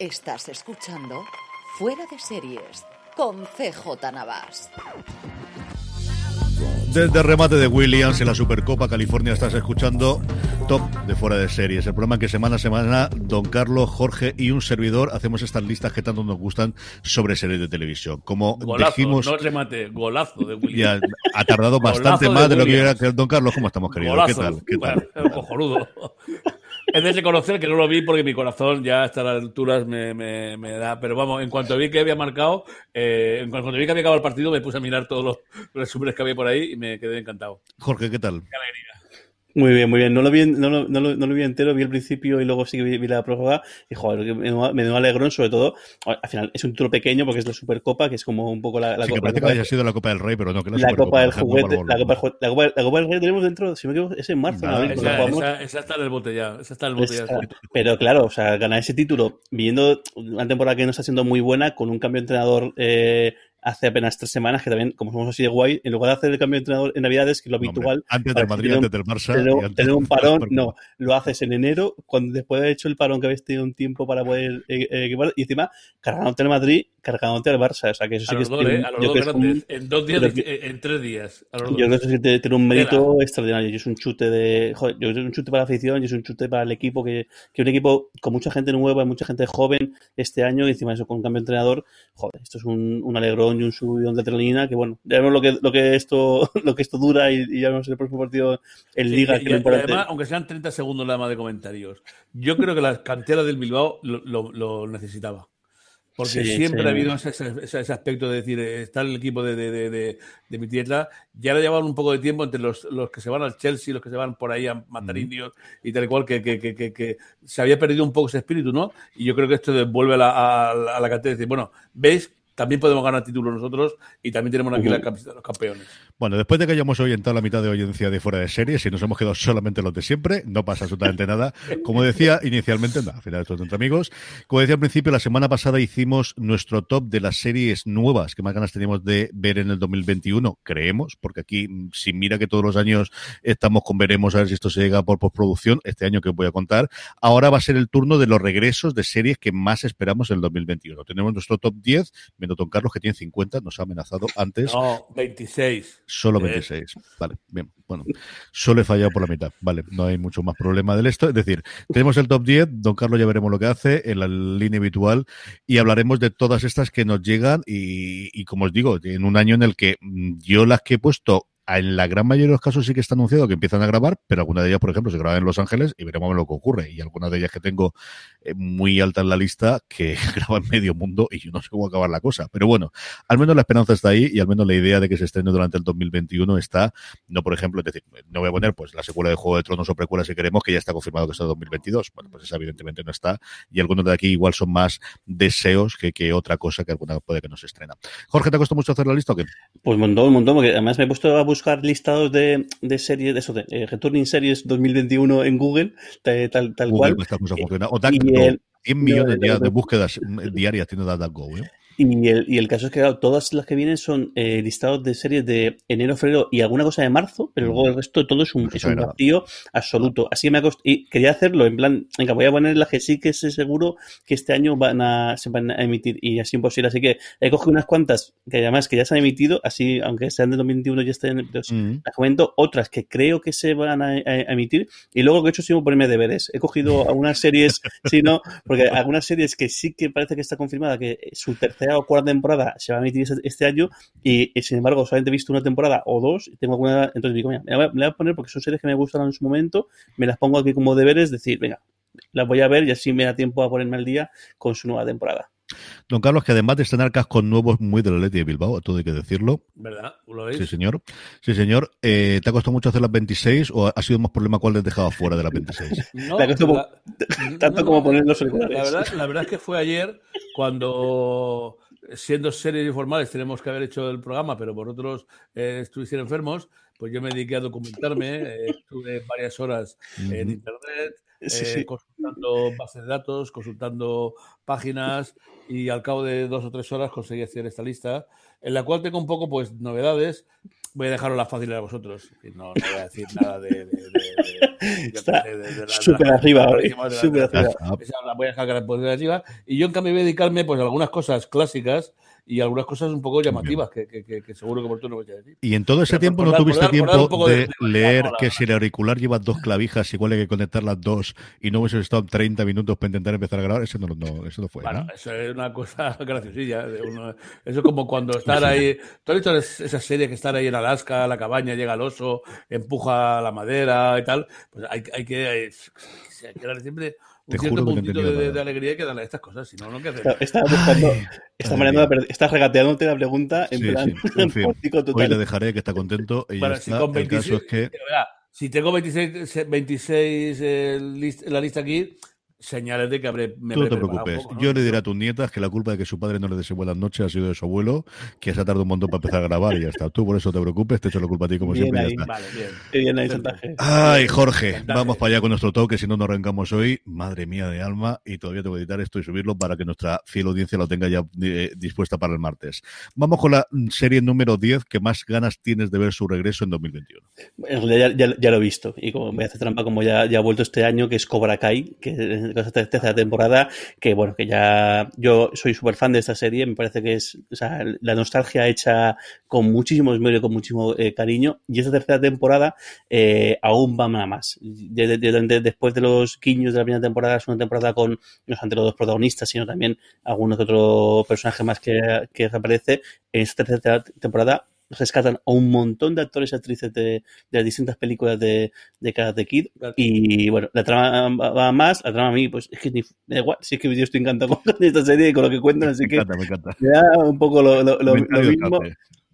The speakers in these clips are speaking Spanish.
Estás escuchando Fuera de Series con CJ Navas. Desde remate de Williams en la Supercopa California estás escuchando Top de Fuera de Series, el programa que semana a semana Don Carlos, Jorge y un servidor hacemos estas listas que tanto nos gustan sobre series de televisión. Como Golazo, dijimos, no remate, golazo de Williams. ya ha tardado bastante de más de lo que era Don Carlos. ¿Cómo estamos, querido? ¿Qué Golazo. tal? ¿Qué tal? Bueno, cojonudo. Es de reconocer que no lo vi porque mi corazón ya a estas alturas me, me, me da. Pero vamos, en cuanto vi que había marcado, eh, en cuanto vi que había acabado el partido, me puse a mirar todos los resúmenes que había por ahí y me quedé encantado. Jorge, ¿qué tal? Qué alegría. Muy bien, muy bien. No lo vi, no lo, no lo- no lo vi entero, vi el principio y luego sí que vi, vi la prórroga. Y joder, que me, me dio alegrón, sobre todo. Al final es un título pequeño porque es la Supercopa, que es como un poco la, la, Sí, que la parece que Copa- haya sido la Copa del Rey, pero no, que la, Copa del Copa Juguete. La Copa, la, Copa, la Copa del Rey tenemos dentro, si me equivoco, es en marzo. Esa, jugamos- esa, esa está en el bote ya. Esa está en el bote ya. Pero claro, o sea, ganar ese título, viendo una temporada que no está siendo muy buena, con un cambio de entrenador eh, hace apenas tres semanas, que también, como somos así de guay, en lugar de hacer el cambio de entrenador en Navidades, que es lo No, hombre, habitual, antes del Madrid, antes del Barça. tener, tener un parón, no, lo haces en enero, cuando después de haber hecho el parón que habéis tenido un tiempo para poder eh, eh, equipar, y encima cargándote al Madrid, cargándote al Barça, o sea que eso sí A que los es dos, tiene ¿eh? un- A los yo dos creo que es un- grandes. En dos días, y- en, tres días. A los yo creo que eso sí que tiene un mérito Tela. extraordinario. Y es un chute de. Joder, yo creo que es un chute para la afición y es un chute para el equipo. Que, que un equipo con mucha gente nueva, mucha gente joven este año, y encima eso con un cambio de entrenador. Joder, esto es un, un alegrón y un subidón de adrenalina. Que bueno, ya vemos lo que, lo que, esto, lo que esto dura y, y ya vemos el próximo partido en Sí, Liga. y- que y- importante- además, aunque sean 30 segundos nada más de comentarios, yo creo que la cantera del Bilbao lo, lo- lo necesitaba. Porque Sí, siempre sí. ha habido ese, ese- ese aspecto de decir, eh, está el equipo de, de, de, de- de mi tierra, ya le llevaban un poco de tiempo entre los, los que se van al Chelsea, los que se van por ahí a matar Ujú. indios y tal y cual, que, que, que, que- que se había perdido un poco ese espíritu, ¿no? Y yo creo que esto devuelve a la, a, a la cantera y decir, bueno, ¿veis? También podemos ganar títulos nosotros y también tenemos aquí la camiseta de los campeones. Bueno, después de que hayamos orientado la mitad de audiencia de fuera de series y nos hemos quedado solamente los de siempre, no pasa absolutamente nada. Como decía inicialmente, no, al final esto es entre amigos. Como decía al principio, la semana pasada hicimos nuestro top de las series nuevas que más ganas teníamos de ver en el 2021, creemos, porque aquí, mm, si mira que todos los años estamos con veremos a ver si esto se llega por postproducción, este año que os voy a contar, ahora va a ser el turno de los regresos de series que más esperamos en el 2021. Tenemos nuestro top 10, Don Carlos que tiene 50, nos ha amenazado antes. No, 26. Solo Eh. 26. Vale, bien. Bueno, solo he fallado por la mitad. Vale, no hay mucho más problema del esto. Es decir, tenemos el top 10. Don Carlos ya veremos lo que hace en la línea habitual y hablaremos de todas estas que nos llegan. Y, y como os digo, en un año en el que mm, yo las que he puesto. En la gran mayoría de los casos sí que está anunciado que empiezan a grabar, pero algunas de ellas, por ejemplo, se graban en Los Ángeles y veremos lo que ocurre. Y algunas de ellas que tengo eh, muy alta en la lista que graban medio mundo y yo no sé cómo acabar la cosa. Pero bueno, al menos la esperanza está ahí y al menos la idea de que se estrene durante el 2021 está, no por ejemplo, es decir, no voy a poner pues la secuela de Juego de Tronos o precuela si queremos, que ya está confirmado que es el 2022. Bueno, pues esa evidentemente no está y algunos de aquí igual son más deseos que, que otra cosa que alguna puede que no se estrena. Jorge, ¿te ha costado mucho hacer la lista o qué? Pues un montón, un montón, porque además me he puesto a buscar listados de, de series, de eso, de eh, Returning Series 2021 en Google, tal, tal, tal Google, cual. Y- funciona. O y DuckDuckGo. el- 100 millones no, no, de no. búsquedas mm, diarias tiene DuckDuckGo, ¿eh? Y el, y el caso es que, claro, todas las que vienen son eh, listados de series de enero, febrero y alguna cosa de marzo, pero luego el resto todo es un, Pues es un vacío absoluto. Así que me ha cost- Y quería hacerlo en plan, venga, voy a poner las que sí que sé seguro que este año van a, se van a emitir y así imposible. Así que he cogido unas cuantas que además que ya se han emitido, así, aunque sean de 2021 ya estén, pues, Mm. las comento, otras que creo que se van a, a- a emitir y luego que he hecho ha sido ponerme deberes. He cogido algunas series, sí, no, porque algunas series que sí que parece que está confirmada que su tercera o cuarta temporada se va a emitir este- este año y, y, sin embargo solamente he visto una temporada o dos tengo alguna, entonces digo, mira, me la voy a poner porque son series que me gustan en su momento, me las pongo aquí como deberes, decir, venga, las voy a ver y así me da tiempo a ponerme al día con su nueva temporada. Don Carlos, que además de estrenar cascos nuevos muy del Leti de Bilbao, todo hay que decirlo. ¿Verdad? ¿Lo veis? Sí, señor. Sí, señor. Eh, ¿Te ha costado mucho hacer las 26 o ha sido más problema cuál te has dejado fuera de las 26? No, la- tanto no, como poner los la verdad, la verdad es que fue ayer cuando, siendo serios y formales, tenemos que haber hecho el programa, pero vosotros eh, estuvieron enfermos, pues yo me dediqué a documentarme, eh, estuve varias horas en internet, Sí, eh, sí. consultando bases de datos, consultando páginas y al cabo de dos o tres horas conseguí hacer esta lista, en la cual tengo un poco pues novedades. Voy a dejarlo la fácil a vosotros. No, no voy a decir nada de... de- de- de- yo qué Está súper arriba súper arriba. Voy a dejar que la arriba. Y yo en cambio voy a dedicarme pues a algunas cosas clásicas y algunas cosas un poco llamativas que, que, seguro que por tú no voy a decir. Y en todo ese Pero tiempo no dar- tuviste dar- tiempo de, de- de- leer la que si el auricular lleva dos clavijas, igual hay que conectar las dos y no hubiese estado 30 minutos para intentar empezar a grabar, eso no, no- eso no fue. Bueno, ¿no? eso es una cosa graciosilla. uno- eso es como cuando estar ahí. ¿Tú has visto es- esa serie que estar ahí en Alaska, la cabaña, llega el oso, empuja la madera y tal? Pues hay, hay que. hay- hay que siempre Te cierto juro que no de, de- alegría que darle a estas cosas. Si no, no, ¿qué hacer? Buscando, estás regateándote la pregunta en Sí, plan sí. En fin, hoy le dejaré que está contento y Bueno, ya si está. con El caso 26, es que si tengo 26, 26 eh, list- la lista aquí, señales de que habré. Me Tú no te preocupes. poco, ¿no? Yo le diré a tus nietas que la culpa de que su padre no le desee buenas noches ha sido de su abuelo, que se ha tardado un montón para empezar a grabar y ya está. Tú por eso te preocupes, te echo la culpa a ti como Bien siempre ahí. ya está. Vale, bien. Bien ahí chantaje. Ay, Jorge, vamos para allá con nuestro toque, si no nos arrancamos hoy. Madre mía de alma, y todavía tengo que editar esto y subirlo para que nuestra fiel audiencia lo tenga ya eh, dispuesta para el martes. Vamos con la mm, serie número 10 que más ganas tienes de ver su regreso en 2021. En realidad ya, ya- ya lo he visto. Y como voy a hacer trampa, como ya, ya ha vuelto este año, que es Cobra Kai, que es la tercera temporada, que bueno, que ya yo soy súper fan de esta serie. Me parece que es o sea, la nostalgia hecha con muchísimo esmero y con muchísimo eh, cariño. Y esta tercera temporada eh, aún va nada más. De- de- de- de- después de los guiños de la primera temporada, es una temporada con no solamente los dos protagonistas, sino también algunos que otro personaje más que, que reaparece. En esta tercera temporada rescatan a un montón de actores y actrices de, de las distintas películas de, de Karate Kid. Y bueno, la trama va- más, la trama a mí, pues es que ni, me da igual, si es que yo estoy encantado con esta serie y con lo que cuentan, así Me que encanta, me encanta. me da un poco lo, lo- lo- mismo.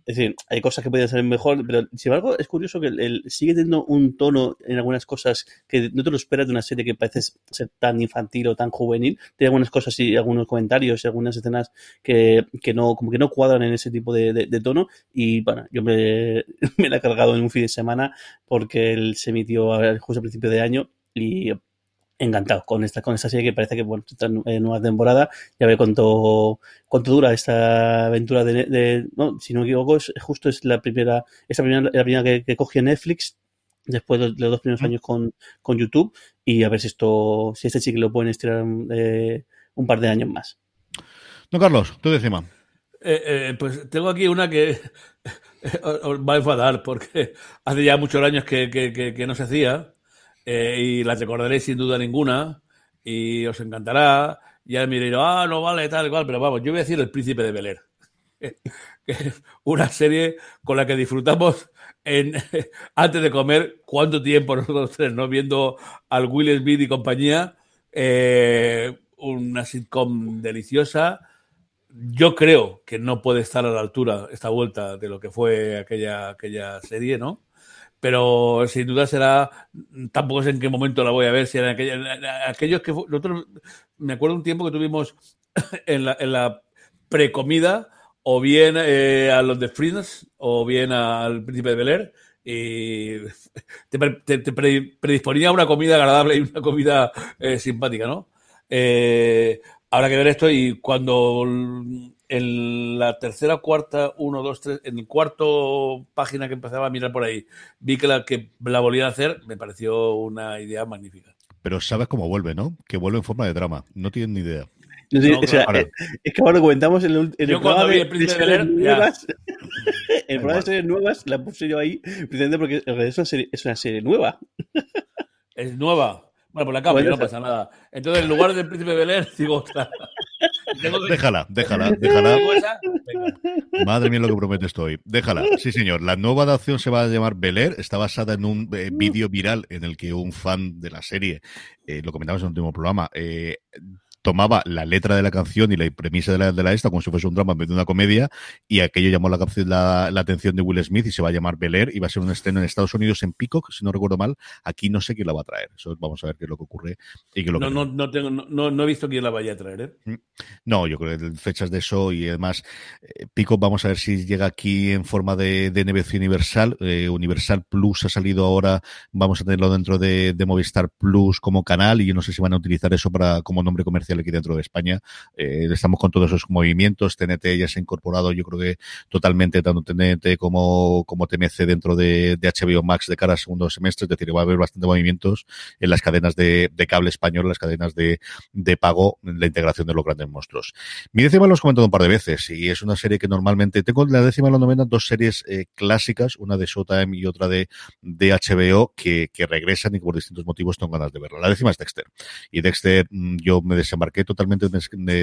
Es decir, hay cosas que podrían ser mejor, pero sin embargo es curioso que el, sigue teniendo un tono en algunas cosas que no te lo esperas de una serie que parece ser tan infantil o tan juvenil. Tiene algunas cosas y algunos comentarios y algunas escenas que, que no, como que no cuadran en ese tipo de, de- tono. Y bueno, yo me, me la he cargado en un fin de semana porque él se emitió a- justo al principio de año y encantado con esta, con esta serie que parece que bueno, está en nueva temporada. Ya ver cuánto, cuánto dura esta aventura de, de- no, si no me equivoco, es, justo es la primera, esta primera, la primera que, que cogió Netflix después de los dos primeros años con, con YouTube y a ver si esto, si este sí que lo pueden estirar eh, un par de años más. No, Carlos, tú encima. Eh, eh, pues tengo aquí una que os os va a enfadar porque hace ya muchos años que, que- que- que no se hacía eh, y las recordaréis sin duda ninguna y os encantará. Y ahora me ah, no vale, tal, cual, pero vamos, yo voy a decir El Príncipe de Bel Air. que es una serie con la que disfrutamos en, antes de comer cuánto tiempo nosotros tres, ¿no? Viendo al Will Smith y compañía, eh, una sitcom deliciosa. Yo creo que no puede estar a la altura esta vuelta de lo que fue aquella, aquella serie, ¿no? Pero sin duda será, tampoco sé en qué momento la voy a ver, si eran aquella, aquellos que nosotros, me acuerdo un tiempo que tuvimos en la, en la precomida, o bien eh, a los de Friends, o bien al Príncipe de Bel Air, y te, pre- te- te pre- predisponía a una comida agradable y una comida eh, simpática, ¿no? Eh, habrá que ver esto y cuando en la tercera, cuarta, uno, dos, tres, en el cuarto página que empezaba a mirar por ahí, vi que la que la volvían a hacer, me pareció una idea magnífica. Pero sabes cómo vuelve, ¿no? Que vuelve en forma de drama. No tienen ni idea. No sé, No, o sea, claro. eh, es que ahora lo comentamos en el, en Yo el cuando programa vi de, El Príncipe de de Bel nuevas. el programa de series nuevas la puse yo ahí, precisamente porque en realidad es una serie, es una serie nueva. Es nueva. Bueno, pues la cambio, no pasa nada. Entonces, en lugar del Príncipe de Bel digo, ostras. Déjala, déjala, déjala. Venga. Madre mía lo que promete estoy. Déjala. Sí, señor. La nueva adaptación se va a llamar Bel Air. Está basada en un eh, vídeo viral en el que un fan de la serie, eh, lo comentamos en el último programa, eh, tomaba la letra de la canción y la premisa de la, de la esta como si fuese un drama en vez de una comedia y aquello llamó la, la, la atención de Will Smith y se va a llamar Bel Air y va a ser un estreno en Estados Unidos en Peacock, si no recuerdo mal. Aquí no sé quién la va a traer. Eso vamos a ver qué es lo que ocurre. Y qué es lo No, que no, no, tengo, no, no he visto quién la vaya a traer. ¿eh? No, yo creo que fechas de eso y además eh, Pico vamos a ver si llega aquí en forma de, de NBC Universal. Eh, Universal Plus ha salido ahora, vamos a tenerlo dentro de, de Movistar Plus como canal y yo no sé si van a utilizar eso para como nombre comercial aquí dentro de España. Eh, estamos con todos esos movimientos. TNT ya se ha incorporado, yo creo que totalmente tanto TNT como, como TMC dentro de, de HBO Max de cara al segundo semestre. Es decir, va a haber bastante movimientos en las cadenas de, cable español, las cadenas de, pago, la integración de los grandes monstruos. Mi décima lo hemos comentado un par de veces y es una serie que normalmente tengo la décima y la novena dos series eh, clásicas, una de Showtime y otra de, de HBO que, que regresan y que por distintos motivos tengo ganas de verla. La décima es Dexter y Dexter mm, yo me desembarqué totalmente,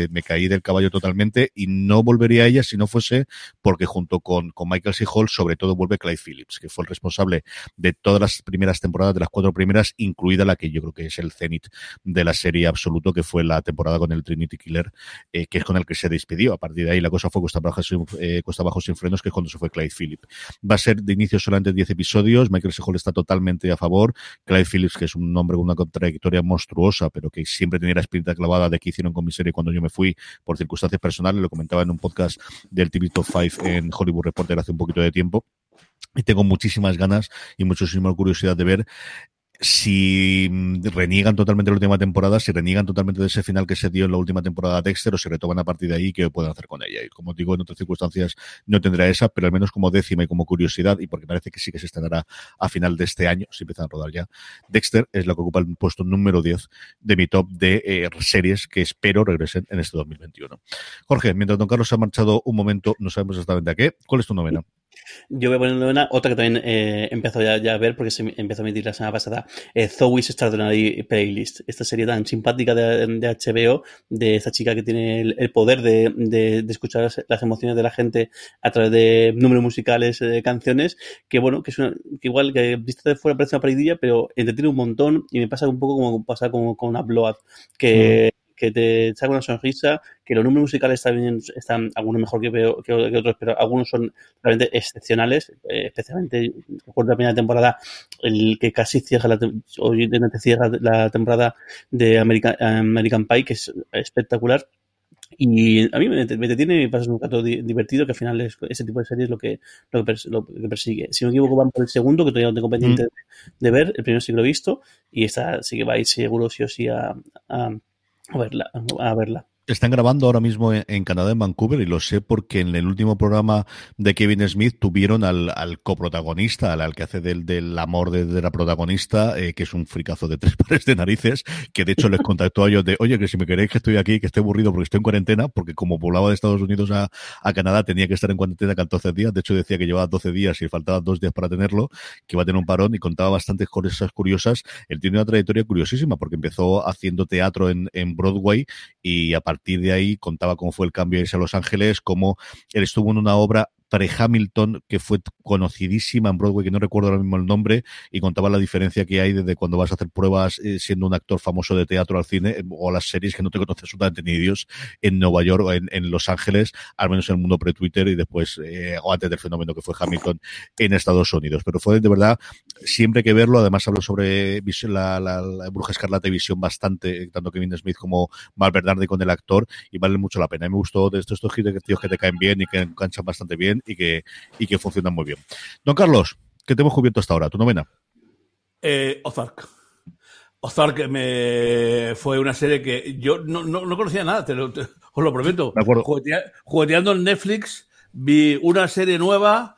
me, caí del caballo totalmente y no volvería a ella si no fuese porque junto con, con Michael C. Sobre todo vuelve Clyde Phillips, que fue el responsable de todas las primeras temporadas, de las cuatro primeras, incluida la que yo creo que es el cenit de la serie absoluto, que fue la temporada con el Trinity Killer, eh, que es con el que se despidió. A partir de ahí la cosa fue cuesta abajo, sin, eh, sin frenos, que es cuando se fue Clyde Phillips. Va a ser de inicio solamente 10 episodios, Michael C. Está totalmente a favor, Clyde Phillips, que es un hombre con una trayectoria monstruosa, pero que siempre tenía la espinita clavada de que hicieron con mi serie cuando yo me fui por circunstancias personales, lo comentaba en un podcast del TV Top 5 en Hollywood Reporter hace un poquito de tiempo. Y tengo muchísimas ganas y muchísima curiosidad de ver si reniegan totalmente la última temporada, si reniegan totalmente de ese final que se dio en la última temporada de Dexter o si retoman a partir de ahí qué pueden hacer con ella. Y como digo, en otras circunstancias no tendrá esa, pero al menos como décima y como curiosidad, y porque parece que sí que se estrenará a final de este año, si empiezan a rodar ya, Dexter es la que ocupa el puesto número 10 de mi top de eh, series que espero regresen en este 2021. Jorge, mientras Don Carlos ha marchado un momento, no sabemos exactamente a qué, ¿cuál es tu novena? Yo voy a novena, otra que también eh, empezó ya, a ver porque se empezó a emitir la semana pasada, eh, Zoe's Extraordinary Playlist. Esta serie tan simpática de, de HBO, de esta chica que tiene el, poder de, de, escuchar las, emociones de la gente a través de números musicales, de canciones, que bueno, que es una, que igual que vista de fuera parece una paridilla, pero entretiene un montón y me pasa un poco como pasa con, con una Blood, que... Mm que te saca una sonrisa, que los números musicales también están algunos mejor que, que, que otros, pero algunos son realmente excepcionales, eh, especialmente recuerdo la primera temporada, el que casi cierra la, o cierra la temporada de American, American Pie, que es espectacular. Y a mí me, me detiene y me pasa un rato divertido que al final es, ese tipo de series lo que, lo que, lo que persigue. Si no me equivoco, van por el segundo, que todavía no tengo pendiente mm. de, de, ver. El primero sí que lo he visto. Y esta sí que va a ir seguro sí o sí a, a a verla, a verla. Están grabando ahora mismo en, Canadá, en Vancouver, y lo sé porque en el último programa de Kevin Smith tuvieron al, al coprotagonista, al, al, que hace del, del amor de, de la protagonista, eh, que es un fricazo de tres pares de narices, que de hecho les contactó a ellos de, oye, que si me queréis que estoy aquí, que estoy aburrido porque estoy en cuarentena, porque como volaba de Estados Unidos a, a Canadá tenía que estar en cuarentena 14 días, de hecho decía que llevaba 12 días y faltaban dos días para tenerlo, que iba a tener un parón y contaba bastantes cosas curiosas. Él tiene una trayectoria curiosísima porque empezó haciendo teatro en, en Broadway y a partir de ahí contaba cómo fue el cambio de irse a Los Ángeles, cómo él estuvo en una obra pre-Hamilton, que fue conocidísima en Broadway, que no recuerdo ahora mismo el nombre, y contaba la diferencia que hay desde cuando vas a hacer pruebas eh, siendo un actor famoso de teatro al cine, eh, o las series que no te conoce absolutamente ni Dios, en Nueva York o en, Los Ángeles, al menos en el mundo pre-Twitter, y después, eh, o antes del fenómeno que fue Hamilton en Estados Unidos. Pero fue de verdad, siempre que verlo, además hablo sobre la, la, Bruja Escarlata y Visión bastante, tanto Kevin Smith como Mal Bernardi con el actor, y vale mucho la pena. Me gustó de estos, estos que te caen bien y que enganchan bastante bien y que, y que funcionan muy bien. Don Carlos, ¿qué te hemos cubierto hasta ahora? ¿Tu novena? Eh, Ozark. Ozark me fue una serie que yo no, no, no conocía nada, te lo, te, os lo prometo. De acuerdo. Juguetea, jugueteando en Netflix, vi una serie nueva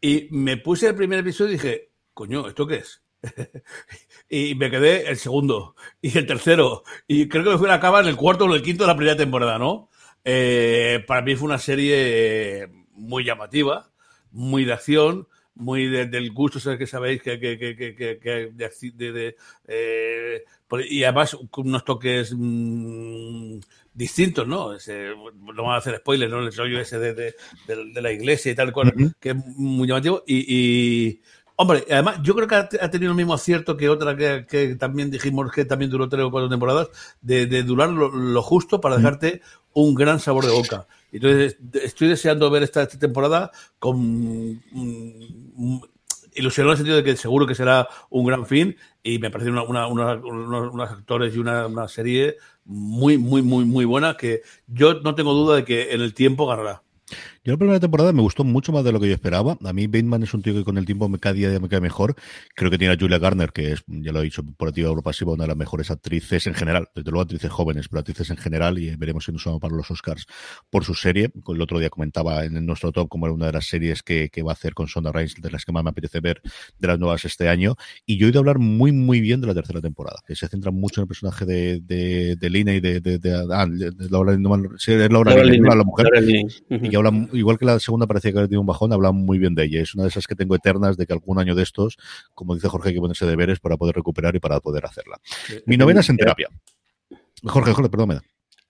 y me puse el primer episodio y dije, coño, ¿esto qué es? y me quedé el segundo y el tercero y creo que me fui a acabar en el cuarto o el quinto de la primera temporada, ¿no? Eh, para mí fue una serie muy llamativa, muy de acción, muy de, del gusto, ¿sabes? que sabéis que, que, que, que, de, de, eh, y además con unos toques mmm, distintos, ¿no? Ese, no vamos a hacer spoilers, ¿no? El rollo ese de, la iglesia y tal cual, uh -huh. que es muy llamativo y, y Hombre, además, yo creo que ha, tenido el mismo acierto que otra que, que también dijimos que también duró tres o cuatro temporadas, de, de durar lo, lo justo para dejarte un gran sabor de boca. Entonces, estoy deseando ver esta, esta temporada con mm, ilusionado en el sentido de que seguro que será un gran fin y me parece una, una- una- unos, unos actores y una, una serie muy, muy, muy, muy buena que yo no tengo duda de que en el tiempo ganará. Yo la primera temporada me gustó mucho más de lo que yo esperaba. A mí Bateman es un tío que con el tiempo me cada día me cae mejor. Creo que tiene a Julia Garner, que es, ya lo he dicho, por activa o pasiva, una de las mejores actrices en general. Desde luego actrices jóvenes, pero actrices en general y veremos si nos vamos para los Oscars por su serie. El otro día comentaba en nuestro top como era una de las series que, que va a hacer con Sonda Rhimes, de las que más me apetece ver de las nuevas este año. Y yo he oído hablar muy, muy bien de la tercera temporada, que se centra mucho en el personaje de, de, de Lina y de, de, de, ah, de- de Laura, mal- sí, es Laura, la mujer. Y habla, igual que la segunda parecía que había tenido un bajón, habla muy bien de ella. Es una de esas que tengo eternas de que algún año de estos, como dice Jorge, hay que ponerse deberes para poder recuperar y para poder hacerla. Mi novena es en terapia. Jorge, Jorge, perdón, me da.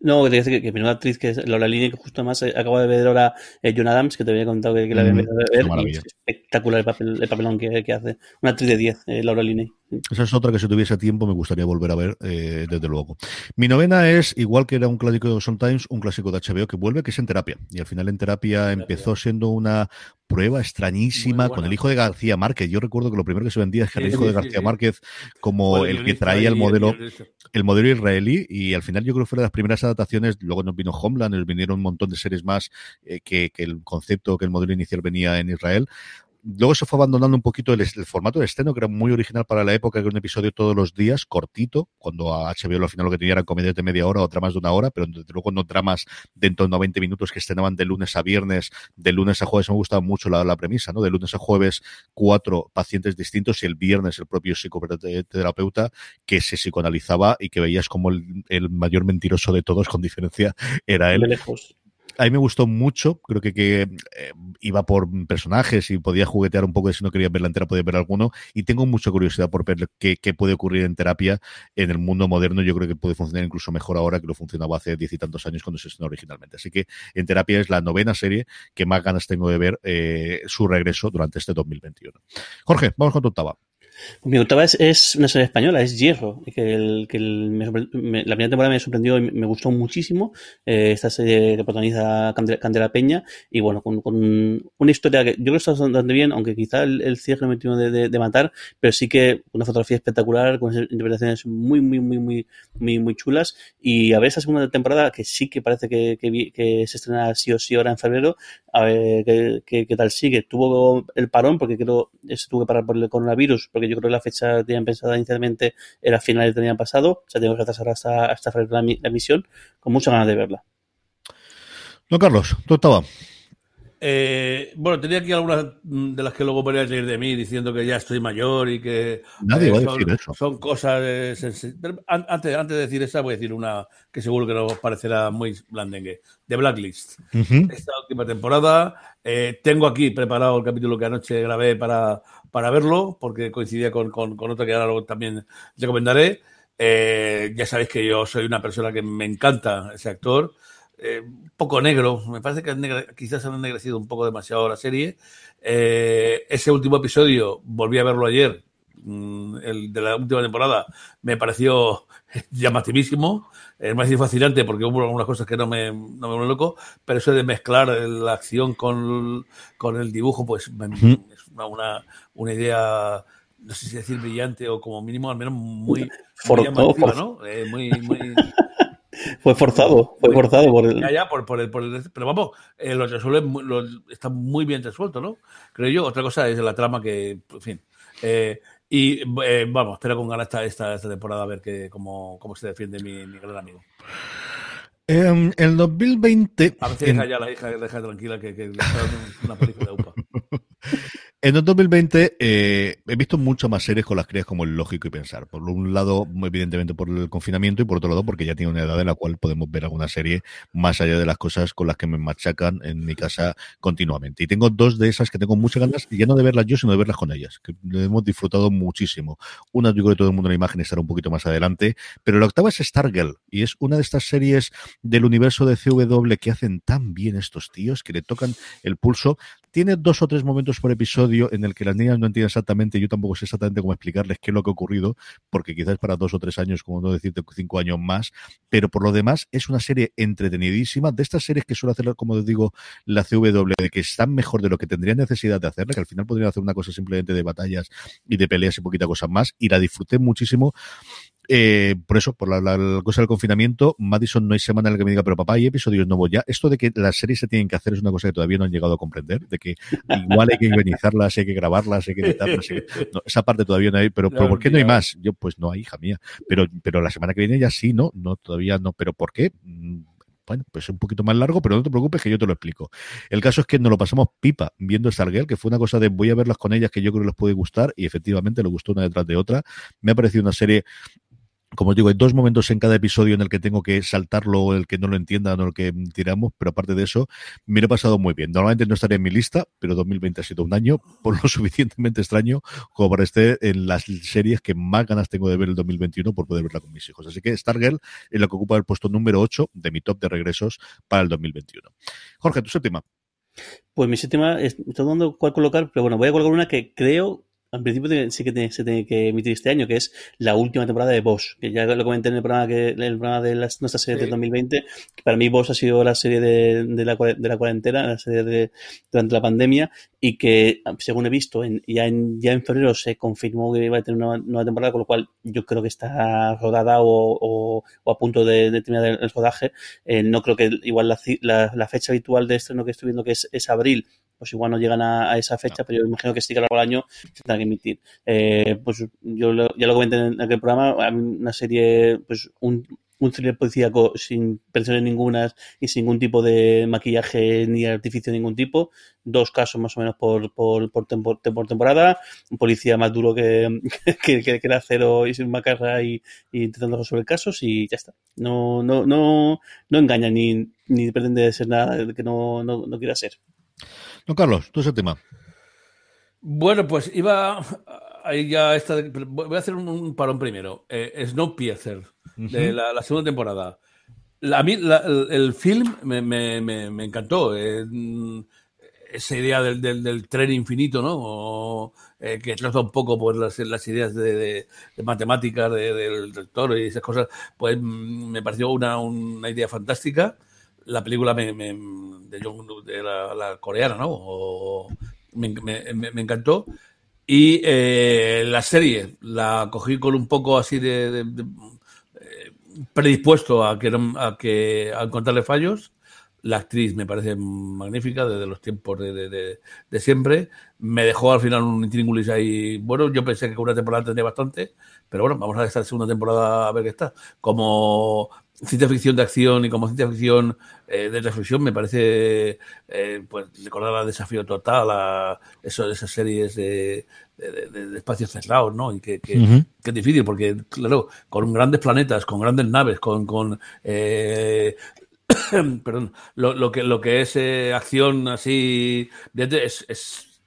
No, que te decía que, que mi nueva actriz, que es Laura Linney, que justo más eh, acabo de ver ahora eh, John Adams, que te había contado que, que la había Mm, empezado a qué ver. es espectacular el, papel, el papelón que, que hace. Una actriz de 10, eh, Laura Linney. Esa es otra que si tuviese tiempo me gustaría volver a ver, eh, desde luego. Mi novena es, igual que era un clásico de Sometimes, un clásico de HBO que vuelve, que es en terapia. Y al final en terapia empezó siendo una prueba extrañísima con el hijo de García Márquez. Yo recuerdo que lo primero que se vendía es que Sí, el hijo sí, de García sí. Márquez como Bueno, el que traía el modelo el modelo israelí y al final yo creo que fue de las primeras adaptaciones, luego nos vino Homeland, nos vinieron un montón de series más eh, que, que el concepto, que el modelo inicial venía en Israel. Luego se fue abandonando un poquito el, formato de estreno, que era muy original para la época, que era un episodio todos los días, cortito, cuando a HBO al final lo que tenía eran comedias de media hora o dramas de una hora, pero desde luego no dramas de en torno a 20 minutos que estrenaban de lunes a viernes, de lunes a jueves. Me gustaba mucho la, la premisa, ¿no? De lunes a jueves, cuatro pacientes distintos y el viernes el propio psicoterapeuta que se psicoanalizaba y que veías como el, el mayor mentiroso de todos, con diferencia, era él De lejos. A mí me gustó mucho, creo que, eh, iba por personajes y podía juguetear un poco, si no quería verla entera podía ver alguno, y tengo mucha curiosidad por ver qué, qué puede ocurrir en terapia en el mundo moderno, yo creo que puede funcionar incluso mejor ahora que lo funcionaba hace diez y tantos años cuando se estrenó originalmente. Así que en terapia es la novena serie que más ganas tengo de ver eh, su regreso durante este 2021. Jorge, vamos con tu octava. Mi octava es, es una serie española, es Hierro, que, el, que el- me me- la primera temporada me sorprendió y me gustó muchísimo. Eh, esta serie que protagoniza Candela, Candela Peña y bueno, con, con una historia que yo creo que está bastante bien, aunque quizá el, el cierre me terminó de, de- de matar, pero sí que una fotografía espectacular, con interpretaciones muy, muy, muy, muy, muy, muy chulas. Y a ver esta segunda temporada, que sí que parece que, que, que se estrena sí o sí ahora en febrero, a ver qué, qué- qué tal sigue. Tuvo el parón, porque creo se tuvo que parar por el coronavirus, porque yo creo que la fecha que tenían pensada inicialmente era finales del año pasado. O sea, tenemos que atrasar hasta, hasta la, la misión, con muchas ganas de verla. No, Carlos, tu octava. Eh, bueno, tenía aquí algunas de las que luego podrías leer de mí diciendo que ya estoy mayor y que Nadie eh, va a son, decir eso. son cosas eh, pero an- antes, antes de decir esa voy a decir una que seguro que nos parecerá muy blandengue de Blacklist Ujú. esta última temporada eh, tengo aquí preparado el capítulo que anoche grabé para, para verlo porque coincidía con, con, con otra que ahora también recomendaré Eh, ya sabéis que yo soy una persona que me encanta ese actor eh, poco negro. Me parece que negra- quizás han ennegrecido un poco demasiado la serie. Eh, ese último episodio, volví a verlo ayer, mm, el de la última temporada, me pareció llamativísimo. Es más fascinante porque hubo algunas cosas que no me, no me loco, pero eso de mezclar la acción con, con el dibujo, pues es una, una, una idea, no sé si decir brillante o como mínimo al menos muy, muy llamativa, ¿no? Eh, muy, muy, Fue forzado, fue forzado por el... ya, ya, por, por el, por el- pero vamos, eh, lo resuelve, lo- está muy bien resuelto, ¿no? Creo yo. Otra cosa es la trama que, en fin. Eh, y eh, vamos, espero con ganas esta, esta, esta temporada a ver que, cómo, cómo se defiende mi, mi gran amigo. En el 2020. A ver si en- deja ya la hija, deja tranquila que, que le está dando una película de UPA. En el 2020 eh, he visto muchas más series con las crías como el lógico y pensar. Por un lado, evidentemente por el confinamiento y por otro lado porque ya tiene una edad en la cual podemos ver alguna serie más allá de las cosas con las que me machacan en mi casa continuamente. Y tengo dos de esas que tengo muchas ganas, ya no de verlas yo, sino de verlas con ellas, que hemos disfrutado muchísimo. Una, yo creo que todo el mundo en la imagen estará un poquito más adelante, pero la octava es Stargirl y es una de estas series del universo de CW que hacen tan bien estos tíos, que le tocan el pulso. Tiene dos o tres momentos por episodio en el que las niñas no entienden exactamente, yo tampoco sé exactamente cómo explicarles qué es lo que ha ocurrido, porque quizás para dos o tres años, como no decirte cinco años más, pero por lo demás es una serie entretenidísima, de estas series que suele hacer, como digo, la CW, que están mejor de lo que tendrían necesidad de hacerla, que al final podrían hacer una cosa simplemente de batallas y de peleas y poquita cosa más, y la disfruté muchísimo eh, por eso, por la, la, cosa del confinamiento, Madison no hay semana en la que me diga, pero papá, hay episodios nuevos ya. Esto de que las series se tienen que hacer es una cosa que todavía no han llegado a comprender, de que igual hay que guionizarlas, hay que grabarlas, hay que editarlas. Hay que... No, esa parte todavía no hay, pero, pero ¿por qué no hay más? Yo, pues no hay, hija mía. Pero, pero la semana que viene ya sí, ¿no? No, todavía no. ¿Pero por qué? bueno, pues un poquito más largo, pero no te preocupes que yo te lo explico. El caso es que nos lo pasamos pipa viendo Stargirl, que fue una cosa de voy a verlas con ellas que yo creo que les puede gustar y efectivamente le gustó una detrás de otra. Me ha parecido una serie como os digo, hay dos momentos en cada episodio en el que tengo que saltarlo o el que no lo entienda o el que tiramos, pero aparte de eso, me lo he pasado muy bien. Normalmente no estaría en mi lista, pero 2020 ha sido un año por lo suficientemente extraño como para estar en las series que más ganas tengo de ver el 2021 por poder verla con mis hijos. Así que Stargirl es lo que ocupa el puesto número 8 de mi top de regresos para el 2021. Jorge, tu séptima. Pues mi séptima, estoy dando cuál colocar, pero bueno, voy a colocar una que creo al principio sí que se tiene que emitir este año, que es la última temporada de Bosch, que ya lo comenté en el programa, que, el programa de las, nuestra serie sí. de 2020. Para mí Bosch ha sido la serie de, de, la, de la cuarentena, la serie de, durante la pandemia, y que, según he visto, en, ya, en, ya en febrero se confirmó que iba a tener una nueva temporada, con lo cual yo creo que está rodada o, o, o a punto de, de, terminar el, rodaje. Eh, no creo que igual la, la, la, fecha habitual de estreno que estoy viendo, que es, es abril, pues igual no llegan a, a esa fecha, no. pero yo imagino que sí que a lo largo del año se tendrá que emitir. Eh, pues yo lo, ya lo comenté en aquel programa, una serie, pues un, un thriller policíaco sin pensiones ninguna y sin ningún tipo de maquillaje ni artificio de ningún tipo. Dos casos más o menos por, por, por, tempor, por temporada. Un policía más duro que, que, que, que el acero y sin macarra y, y, intentando resolver casos y ya está. No, no, no, no engaña ni, ni pretende ser nada que no, no, no quiera ser. Don Carlos, tu séptima. Bueno, pues iba. Ahí ya está. Voy a hacer un, parón primero. Eh, Snowpiercer, uh -huh. de la, la, segunda temporada. La, a mí la, el, el, film me, me, me, me encantó. Eh, esa idea del, del, del, tren infinito, ¿no? O, eh, que trata un poco pues, las, las ideas de, de, de matemáticas de, del rector y esas cosas, pues me pareció una, una idea fantástica. La película me, me de, de la, la, coreana, ¿no? O, me, me, encantó. Y eh, la serie la cogí con un poco así de, de, de eh, predispuesto a que, a que a encontrarle fallos. La actriz me parece magnífica desde los tiempos de, de siempre. Me dejó al final un intríngulis ahí. Bueno, yo pensé que con una temporada tendría bastante, pero bueno, vamos a ver esta segunda temporada a ver qué está. Como ciencia ficción de acción y como ciencia ficción eh, de reflexión me parece eh, pues recordar a desafío total a eso, esas series de, de, de, de, espacios cerrados no y que, que, uh -huh. que, es difícil porque claro con grandes planetas con grandes naves con, con eh, perdón lo, lo, que lo que es eh, acción así es, es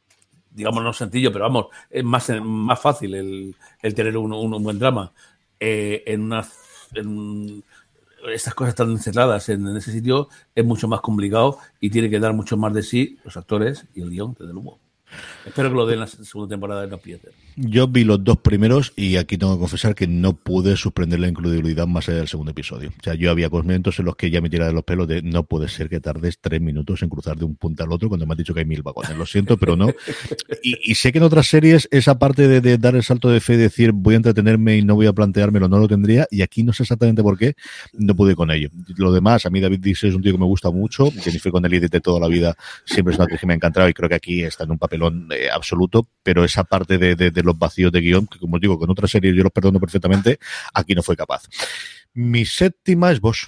digamos no sencillo pero vamos es más más fácil el, el tener un, un, un buen drama eh, en una en, estas cosas están encerradas en, en, ese sitio es mucho más complicado y tiene que dar mucho más de sí los actores y el guion, desde luego. Espero que lo den la segunda temporada de No Pieter. Yo vi los dos primeros y aquí tengo que confesar que no pude sorprender la incredibilidad más allá del segundo episodio. O sea, yo había momentos en los que ya me tiraba de los pelos de no puede ser que tardes tres minutos en cruzar de un punto al otro cuando me has dicho que hay mil vagones. Lo siento, pero no. Y, sé que en otras series esa parte de, dar el salto de fe y decir voy a entretenerme y no voy a planteármelo, no lo tendría. Y aquí no sé exactamente por qué no pude con ello. Lo demás, a mí David Dix es un tío que me gusta mucho. Jennifer Connelly de toda la vida siempre es una que me ha encantado y creo que aquí está en un eh, absoluto, pero esa parte de, de, de los vacíos de guion, que como digo, con otras series yo los perdono perfectamente, aquí no fue capaz. Mi séptima es Bosch.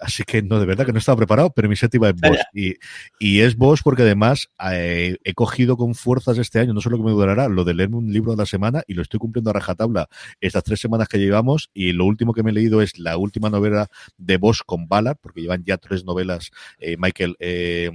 Así que no, de verdad que no estaba preparado, pero mi séptima es Bosch. Y, y es Bosch porque además eh, he cogido con fuerzas este año, no solo que me durará, lo de leerme un libro a la semana y lo estoy cumpliendo a rajatabla estas tres semanas que llevamos. Y lo último que me he leído es la última novela de Bosch con Ballard, porque llevan ya tres novelas, eh, Michael. Eh,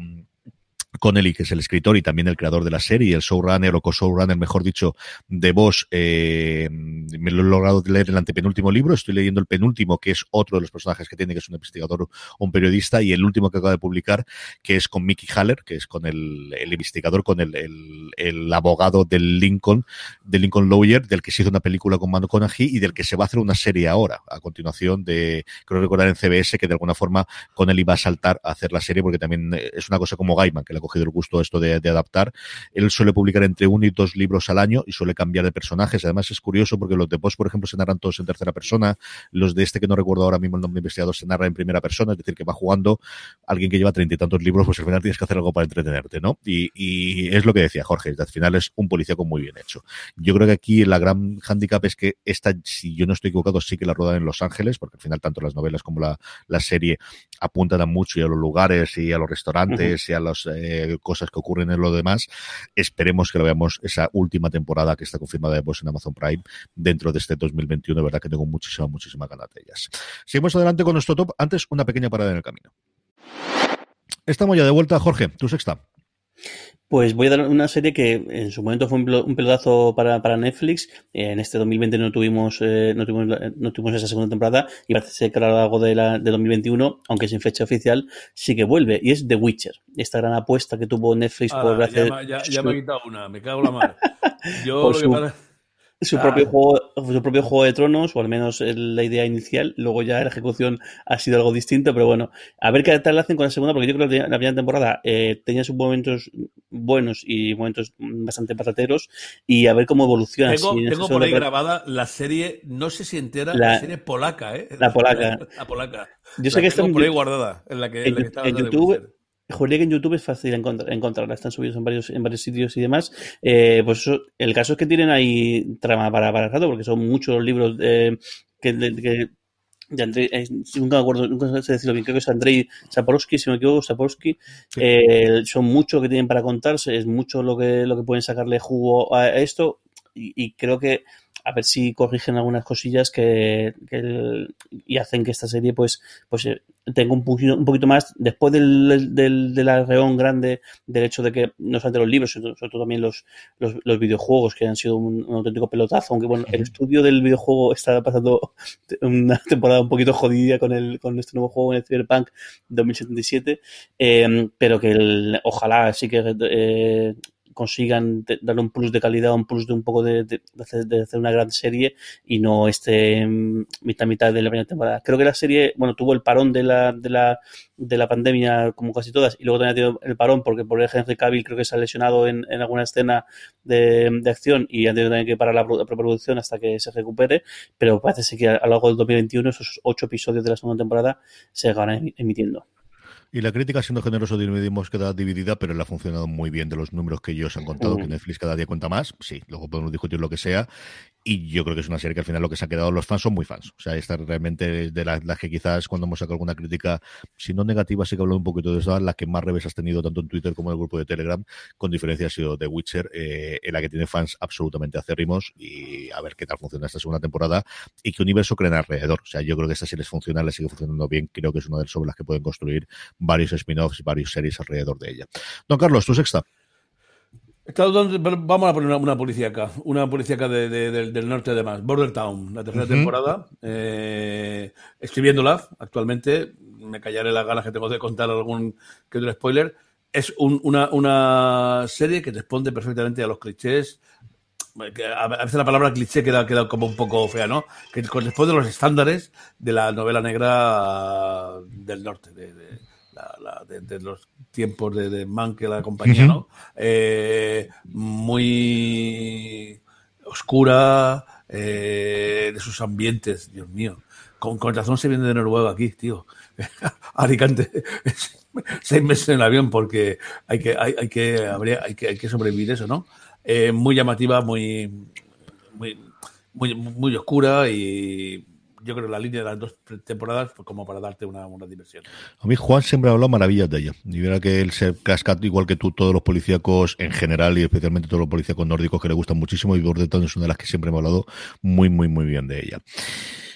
Connelly, que es el escritor y también el creador de la serie, el showrunner o co-showrunner, mejor dicho, de Bosch, eh, me lo he logrado leer el antepenúltimo libro, estoy leyendo el penúltimo, que es otro de los personajes que tiene, que es un investigador un periodista, y el último que acaba de publicar, que es con Mickey Haller, que es con el, investigador, con el, abogado del Lincoln, del Lincoln Lawyer, del que se hizo una película con Mando Conahy y del que se va a hacer una serie ahora, a continuación de, creo recordar en CBS, que de alguna forma con él iba a saltar a hacer la serie, porque también eh, es una cosa como Gaiman, que le ha cogido el gusto esto de, de adaptar. Él suele publicar entre uno y dos libros al año y suele cambiar de personajes. Además es curioso porque los de Post, por ejemplo, se narran todos en tercera persona. Los de este que no recuerdo ahora mismo el nombre investigador se narra en primera persona, es decir, que va jugando alguien que lleva treinta y tantos libros, pues al final tienes que hacer algo para entretenerte, ¿no? Y, y es lo que decía Jorge, al final es un policíaco muy bien hecho. Yo creo que aquí la gran handicap es que esta, si yo no estoy equivocado, sí que la ruedan en Los Ángeles, porque al final tanto las novelas como la, la serie apuntan a mucho y a los lugares y a los restaurantes uh -huh. y a las eh, cosas que ocurren en lo demás. Esperemos que lo veamos esa última temporada que está confirmada de vos en Amazon Prime dentro de este 2021. De verdad que tengo muchísima, muchísima ganas de ellas. Seguimos adelante con nuestro top. Antes, una pequeña parada en el camino. Estamos ya de vuelta, Jorge, tu sexta. Pues voy a dar una serie que en su momento fue un pelotazo para, para Netflix. En este 2020 no tuvimos, eh, no tuvimos no tuvimos esa segunda temporada y parece que a lo largo de, la, de 2021, aunque sin fecha oficial, sí que vuelve. Y es The Witcher. Esta gran apuesta que tuvo Netflix por hacer. Ya, ya, me ha quitado una, me cago en la mano. Yo lo que su- su Ah. propio juego su propio juego de tronos o al menos la idea inicial luego ya la ejecución ha sido algo distinto pero bueno a ver qué tal hacen con la segunda porque yo creo que la primera temporada eh, tenía sus momentos buenos y momentos bastante patateros y a ver cómo evoluciona Tengo, si en tengo por ahí grabada la serie, no sé si entera, la, La- serie polaca, ¿eh? la polaca. La polaca. yo sé La que está en, por ahí guardada, en la que, en la que en, en YouTube. Juraría que en YouTube es fácil encontrar, encontrarla, están subidos en varios, en varios sitios y demás. Eh, pues eso, el caso es que tienen ahí trama para, para rato, porque son muchos los libros eh, que, de, que- de Andrei, eh, nunca me acuerdo, nunca sé decirlo bien, creo que es Andrei Saporsky, si me equivoco, Saporsky. Eh, son mucho que tienen para contarse, es mucho lo que, lo que pueden sacarle jugo a esto, y, y creo que a ver si corrigen algunas cosillas que, que el- y hacen que esta serie pues pues eh, tenga un poquito, un poquito más después del, del, del arreón grande del hecho de que no solamente los libros sino sobre todo también los, los, los videojuegos que han sido un, un auténtico pelotazo aunque bueno el estudio del videojuego está pasando una temporada un poquito jodida con el con este nuevo juego en el Cyberpunk 2077 eh, pero que el- ojalá sí que eh, consigan darle un plus de calidad, un plus de un poco de, de- de hacer, una gran serie y no este mitad mitad de la primera temporada. Creo que la serie, bueno, tuvo el parón de la, de la, de la pandemia como casi todas y luego también ha tenido el parón porque por ejemplo Henry Cavill creo que se ha lesionado en, alguna escena de, de acción y ha tenido también que parar la, la preproducción hasta que se recupere, pero parece que a, lo largo del 2021 esos ocho episodios de la segunda temporada se emi- emitiendo. Y la crítica, siendo generoso, dividimos queda dividida, pero le ha funcionado muy bien de los números que ellos han contado, Mm. que Netflix cada día cuenta más. Sí, luego podemos discutir lo que sea. Y yo creo que es una serie que al final lo que se ha quedado los fans son muy fans. O sea, esta realmente de las, que quizás cuando hemos sacado alguna crítica, si no negativa, sí que hablado un poquito de eso, la que más revés has tenido tanto en Twitter como en el grupo de Telegram, con diferencia ha sido The Witcher, eh, en la que tiene fans absolutamente acérrimos y a ver qué tal funciona esta segunda temporada y qué universo creen alrededor. O sea, yo creo que esta serie es funcional, sigue funcionando bien. Creo que es una de las sobre las que pueden construir varios spin-offs y varias series alrededor de ella. Don Carlos, tu sexta. Vamos a poner una, una policíaca, una policíaca de, de- del, del norte además, Border Town, la tercera Ujú. temporada, eh, escribiéndola actualmente, me callaré las ganas que tengo de contar algún que otro spoiler, es un- una, una serie que responde perfectamente a los clichés, que a a veces la palabra cliché queda, queda como un poco fea, ¿no? Que corresponde a los estándares de la novela negra del norte, de, de- la- la- de- de los tiempos de, de Mann que la compañía, Ujú. ¿no? Eh, muy oscura, eh, de sus ambientes, Dios mío. Con, con razón se viene de Noruega aquí, tío. Alicante. Seis meses en el avión porque hay que, hay, hay que, habría, hay que, hay que sobrevivir eso, ¿no? Eh, muy llamativa, muy, muy, muy, muy oscura y yo creo la línea de las dos temporadas fue como para darte una, una diversión. A mí Juan siempre ha hablado maravillas de ella. Y verá que él se casca igual que tú todos los policíacos en general y especialmente todos los policíacos nórdicos que le gustan muchísimo y Bordertown es una de las que siempre me ha hablado muy, muy, muy bien de ella.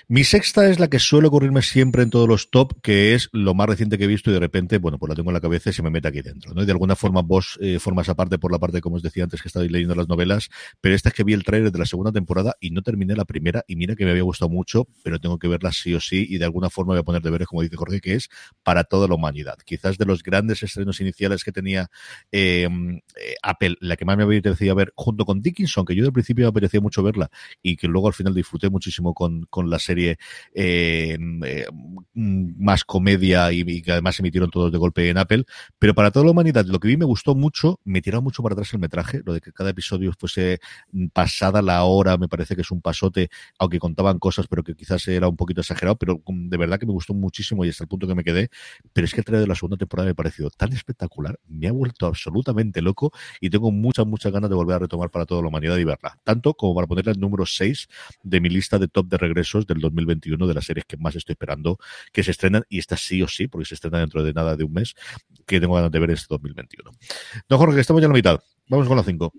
Mi sexta es la que suele ocurrirme siempre en todos los top, que es lo más reciente que he visto y de repente, bueno, pues la tengo en la cabeza y se me mete aquí dentro, ¿no? Y de alguna forma vos eh, formas aparte por la parte, como os decía antes, que estabais leyendo las novelas, pero esta es que vi el trailer de la segunda temporada y no terminé la primera y mira que me había gustado mucho, pero tengo que verla sí o sí y de alguna forma voy a poner deberes, como dice Jorge, que es para toda la humanidad. Quizás de los grandes estrenos iniciales que tenía eh, eh, Apple, la que más me había parecido ver junto con Dickinson, que yo del principio me apetecía mucho verla y que luego al final disfruté muchísimo con, con la serie eh, eh, más comedia y, que además emitieron todos de golpe en Apple. Pero para toda la humanidad, lo que vi me gustó mucho, me tiraba mucho para atrás el metraje, lo de que cada episodio fuese pasada la hora, me parece que es un pasote, aunque contaban cosas, pero que quizás era un poquito exagerado, pero de verdad que me gustó muchísimo y hasta el punto que me quedé. Pero es que el trailer de la segunda temporada me ha parecido tan espectacular, me ha vuelto absolutamente loco y tengo muchas, muchas ganas de volver a retomar para toda la humanidad y verla. Tanto como para ponerla el número 6 de mi lista de top de regresos del 2021 de las series que más estoy esperando que se estrenan y esta sí o sí, porque se estrena dentro de nada de un mes, que tengo ganas de ver este 2021. No, Jorge, estamos ya en la mitad. Vamos con la 5.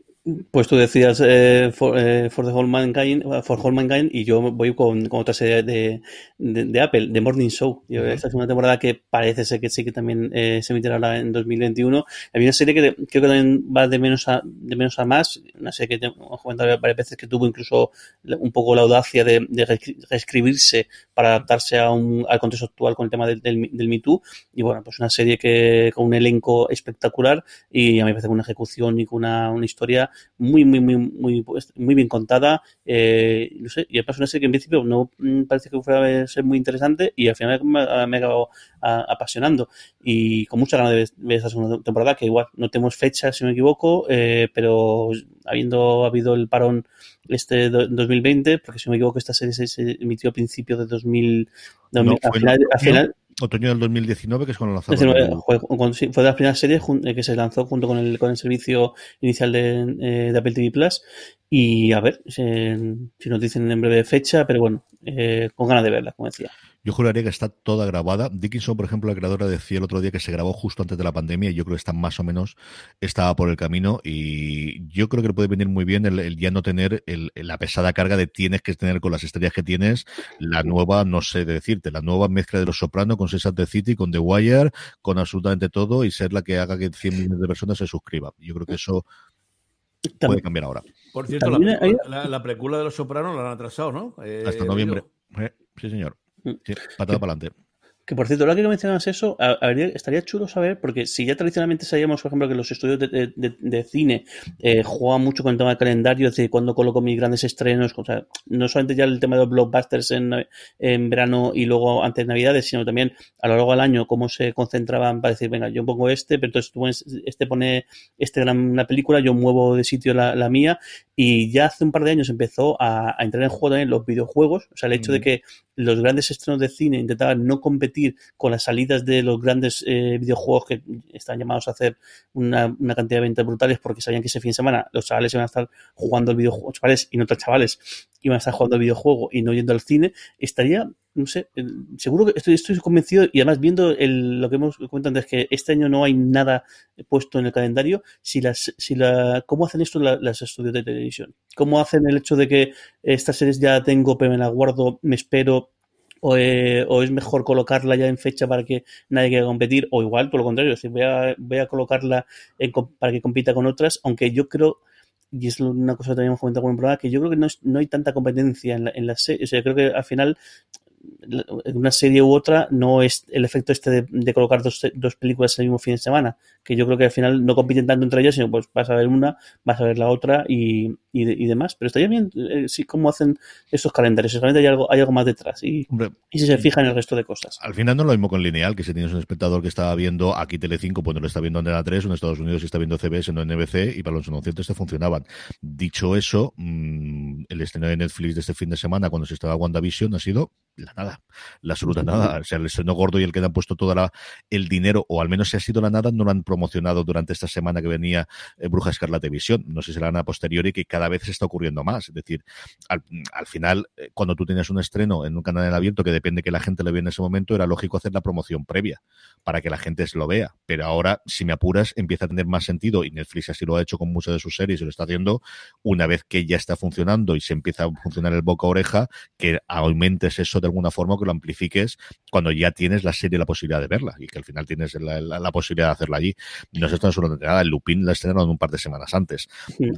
Pues tú decías eh, for, eh, for, the Whole Mankind, for Whole Mankind y yo voy con, con otra serie de, de, de, Apple, The Morning Show. Yo, uh -huh. Esta es una temporada que parece ser que sí que también eh, se emitirá ahora en 2021. Hay una serie que creo que también va de menos a, de menos a más. Una serie que hemos comentado varias veces que tuvo incluso un poco la audacia de, de reescribirse para adaptarse a un, al contexto actual con el tema del, del, del Me Too. Y bueno, pues una serie que con un elenco espectacular y a mí me parece con una ejecución y con una, una historia muy, muy, muy, muy, pues, muy bien contada. Eh, no sé, y una serie que en principio no mm, parece que fuera a ser muy interesante y al final me, me acabado a, apasionando. Y con mucha ganas de ver, esta segunda temporada, que igual no tenemos fecha, si no me equivoco, eh, pero habiendo habido el parón este 2020, porque si no me equivoco, esta serie se, se emitió a principios de 2000. 2000 no, al final, al final Otoño del 2019, que es cuando lanzaron. Fue, de la primera serie que se lanzó junto con el, con el servicio inicial de, eh, de Apple TV Plus. Y a ver si, nos dicen en breve fecha, pero bueno, eh, con ganas de verla, como decía. Yo juraría que está toda grabada. Dickinson, por ejemplo, la creadora decía el otro día que se grabó justo antes de la pandemia yo creo que está más o menos, estaba por el camino y yo creo que le puede venir muy bien el, ya no tener el, la pesada carga de tienes que tener con las estrellas que tienes, la nueva, no sé de decirte, la nueva mezcla de Los Sopranos con Sesat the City, con The Wire, con absolutamente todo y ser la que haga que 100 millones de personas se suscriban. Yo creo que eso puede cambiar ahora. Por cierto, la, hay... la, la, precula de Los Sopranos la han atrasado, ¿no? Eh, Hasta noviembre. Eh, sí, señor. Sí, patada para adelante. Que por cierto, ahora que mencionas eso, habría, estaría chulo saber, porque si ya tradicionalmente sabíamos, por ejemplo, que los estudios de, de, de cine eh, juegan mucho con el tema del calendario, es decir, cuando coloco mis grandes estrenos, o sea, no solamente ya el tema de los blockbusters en, en verano y luego antes de Navidades, sino también a lo largo del año, cómo se concentraban para decir, venga, yo pongo este, pero entonces tú pones, este pone este una película, yo muevo de sitio la, la, mía, y ya hace un par de años empezó a, a entrar en juego también los videojuegos, o sea, el hecho mm. de que los grandes estrenos de cine intentaban no competir con las salidas de los grandes eh, videojuegos que están llamados a hacer una, cantidad de ventas brutales porque sabían que ese fin de semana los chavales iban a estar jugando el videojuego, y no otros chavales iban a estar jugando el videojuego y no yendo al cine, estaría, no sé, seguro que estoy, estoy convencido y además viendo el, lo que hemos comentado antes, que este año no hay nada puesto en el calendario, si las, si la, ¿cómo hacen esto las, las estudios de televisión? ¿Cómo hacen el hecho de que estas series ya tengo, pero me la guardo, me espero, o, eh, o, es mejor colocarla ya en fecha para que nadie quiera competir, o igual, por lo contrario, decir, voy a, voy a colocarla en, para que compita con otras, aunque yo creo, y es una cosa que también hemos comentado con un programa, que yo creo que no, es, no hay tanta competencia en la, en la serie, o sea, yo creo que al final en una serie u otra no es el efecto este de, de colocar dos, dos, películas el mismo fin de semana, que yo creo que al final no compiten tanto entre ellas, sino pues vas a ver una, vas a ver la otra y, y, de, y demás. Pero estaría bien eh, sí, cómo hacen esos calendarios. Realmente hay algo, hay algo más detrás y, Hombre, y si se fija en el resto de cosas. Al final no es lo mismo con lineal, que si tienes un espectador que estaba viendo aquí Telecinco, pues no lo está viendo en Antena 3, en Estados Unidos está viendo CBS, no en NBC, y para los anunciantes te funcionaban. Dicho eso, mmm, el estreno de Netflix de este fin de semana, cuando se estaba WandaVision, ha sido la nada, la absoluta nada. O sea, el estreno gordo y el que le han puesto todo el dinero, o al menos si ha sido la nada, no lo han promocionado durante esta semana que venía eh, Bruja Escarlata Visión. No sé si será a posteriori que cada vez se está ocurriendo más. Es decir, al, final, eh, cuando tú tienes un estreno en un canal en abierto que depende que la gente lo vea en ese momento, era lógico hacer la promoción previa para que la gente lo vea. Pero ahora, si me apuras, empieza a tener más sentido y Netflix así lo ha hecho con muchas de sus series y lo está haciendo una vez que ya está funcionando y se empieza a funcionar el boca a oreja, que aumentes eso de alguna forma, que lo amplifiques cuando ya tienes la serie la posibilidad de verla y que al final tienes la, posibilidad de hacerla allí. No se está solo nada, el Lupin la estrenaron un par de semanas antes.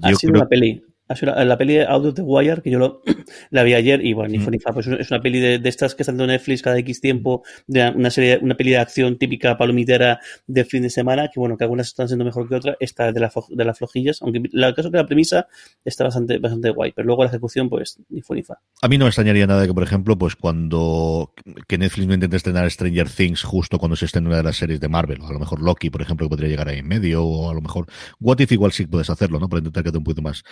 Ha sido una peli la peli de Out of the Wire, que yo lo, la vi ayer, y bueno, ni fue ni fa, pues es una peli de, estas que están en Netflix cada X tiempo, de una serie, una peli de acción típica palomitera de fin de semana, que bueno, que algunas están siendo mejor que otras, esta de, la, de las flojillas, aunque el caso que la premisa está bastante, bastante guay, pero luego la ejecución, pues, ni fue ni fa. A mí no me extrañaría nada que, por ejemplo, pues cuando que Netflix no intente estrenar Stranger Things justo cuando se esté en una de las series de Marvel, o a lo mejor Loki, por ejemplo, que podría llegar ahí en medio, o a lo mejor What If igual sí puedes hacerlo, ¿no? Para intentar que te un poquito más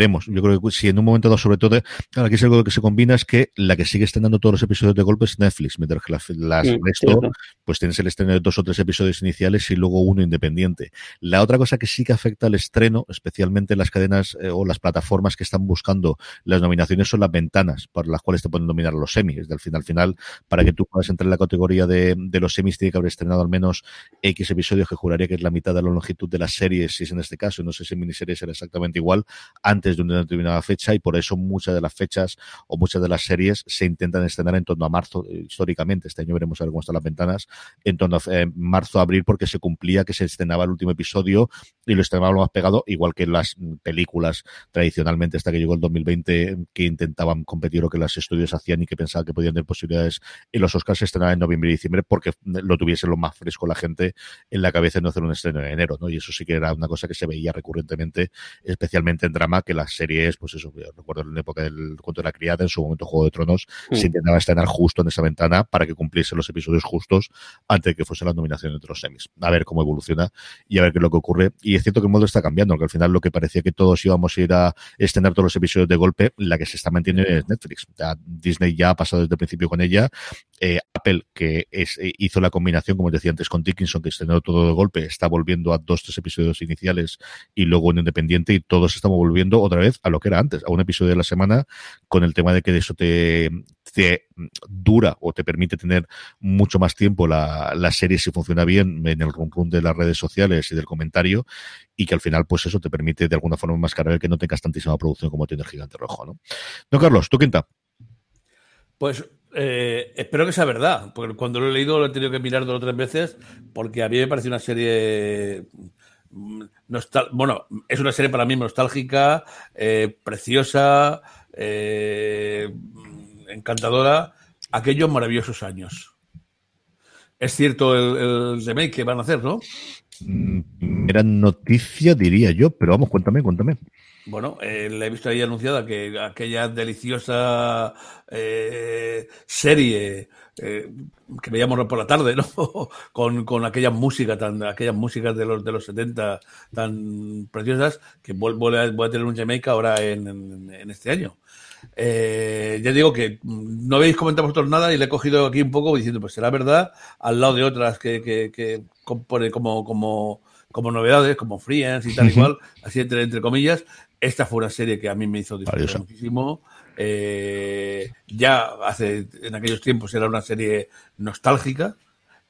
veremos. Yo creo que si en un momento dado, sobre todo, aquí es algo que se combina, es que la que sigue estrenando todos los episodios de golpe es Netflix, mientras que las resto, pues tienes el estreno de dos o tres episodios iniciales y luego uno independiente. La otra cosa que sí que afecta al estreno, especialmente las cadenas eh, o las plataformas que están buscando las nominaciones, son las ventanas para las cuales te pueden nominar los semis. Del final, al final, para que tú puedas entrar en la categoría de, de los semis, tiene que haber estrenado al menos X episodios, que juraría que es la mitad de la longitud de las series, si es en este caso, no sé si en miniseries será exactamente igual, antes de una determinada fecha y por eso muchas de las fechas o muchas de las series se intentan estrenar en torno a marzo eh, históricamente. Este año veremos a ver cómo están las ventanas en torno a eh, marzo, abril, porque se cumplía que se estrenaba el último episodio y lo estrenaba lo más pegado, igual que las películas tradicionalmente hasta que llegó el 2020 que intentaban competir o que los estudios hacían y que pensaban que podían tener posibilidades en los Oscars se estrenaban en noviembre y diciembre porque lo tuviese lo más fresco la gente en la cabeza y no hacer un estreno en enero, ¿no? Y eso sí que era una cosa que se veía recurrentemente, especialmente en drama, que las series, pues eso, recuerdo en la época del cuento de la criada, en su momento Juego de Tronos, mm. se intentaba estrenar justo en esa ventana para que cumpliesen los episodios justos antes de que fuese la nominación entre los semis. A ver cómo evoluciona y a ver qué es lo que ocurre. Y es cierto que el modo está cambiando, porque al final lo que parecía que todos íbamos a ir a estrenar todos los episodios de golpe, la que se está manteniendo es Netflix. Disney ya ha pasado desde el principio con ella. Eh, Apple, que es, eh, hizo la combinación, como decía antes, con Dickinson, que estrenó todo de golpe, está volviendo a dos, tres episodios iniciales y luego un independiente y todos estamos volviendo otra vez a lo que era antes, a un episodio de la semana con el tema de que eso te, te dura o te permite tener mucho más tiempo la, la serie si funciona bien en el rum, de las redes sociales y del comentario y que al final pues eso te permite de alguna forma más el que no tengas tantísima producción como tiene el Gigante Rojo, ¿no? No, Carlos, ¿tú quinta? Pues eh, espero que sea verdad, porque cuando lo he leído lo he tenido que mirar dos o tres veces porque a mí me parece una serie mm, bueno, es una serie para mí nostálgica, eh, preciosa, eh, encantadora, aquellos maravillosos años. Es cierto el, el, remake que van a hacer, ¿no? Mm, era noticia, diría yo, pero vamos, cuéntame, cuéntame. Bueno, eh, le he visto ahí anunciada que aquella deliciosa eh, serie eh, que veíamos por la tarde, ¿no? con, con aquellas músicas tan, aquellas músicas de los de los 70 tan preciosas, que vuelve a, a tener un Jamaica ahora en, este año. Eh, ya digo que no habéis comentado vosotros nada y le he cogido aquí un poco diciendo, pues será verdad, al lado de otras que, como, como, como novedades, como Friends y tal y cual, así entre, entre comillas. Esta fue una serie que a mí me hizo disfrutar muchísimo. Eh, ya hace, en aquellos tiempos era una serie nostálgica.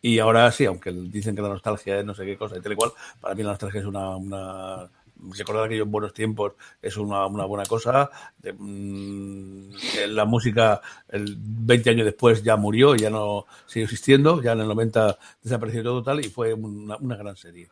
Y ahora sí, aunque dicen que la nostalgia es no sé qué cosa y tal y cual, para mí la nostalgia es una, una recordar aquellos buenos tiempos es una, una buena cosa. Mm, la música, el 20 años después, ya murió, ya no sigue existiendo, ya en el 90 desapareció todo tal y fue una, una gran serie.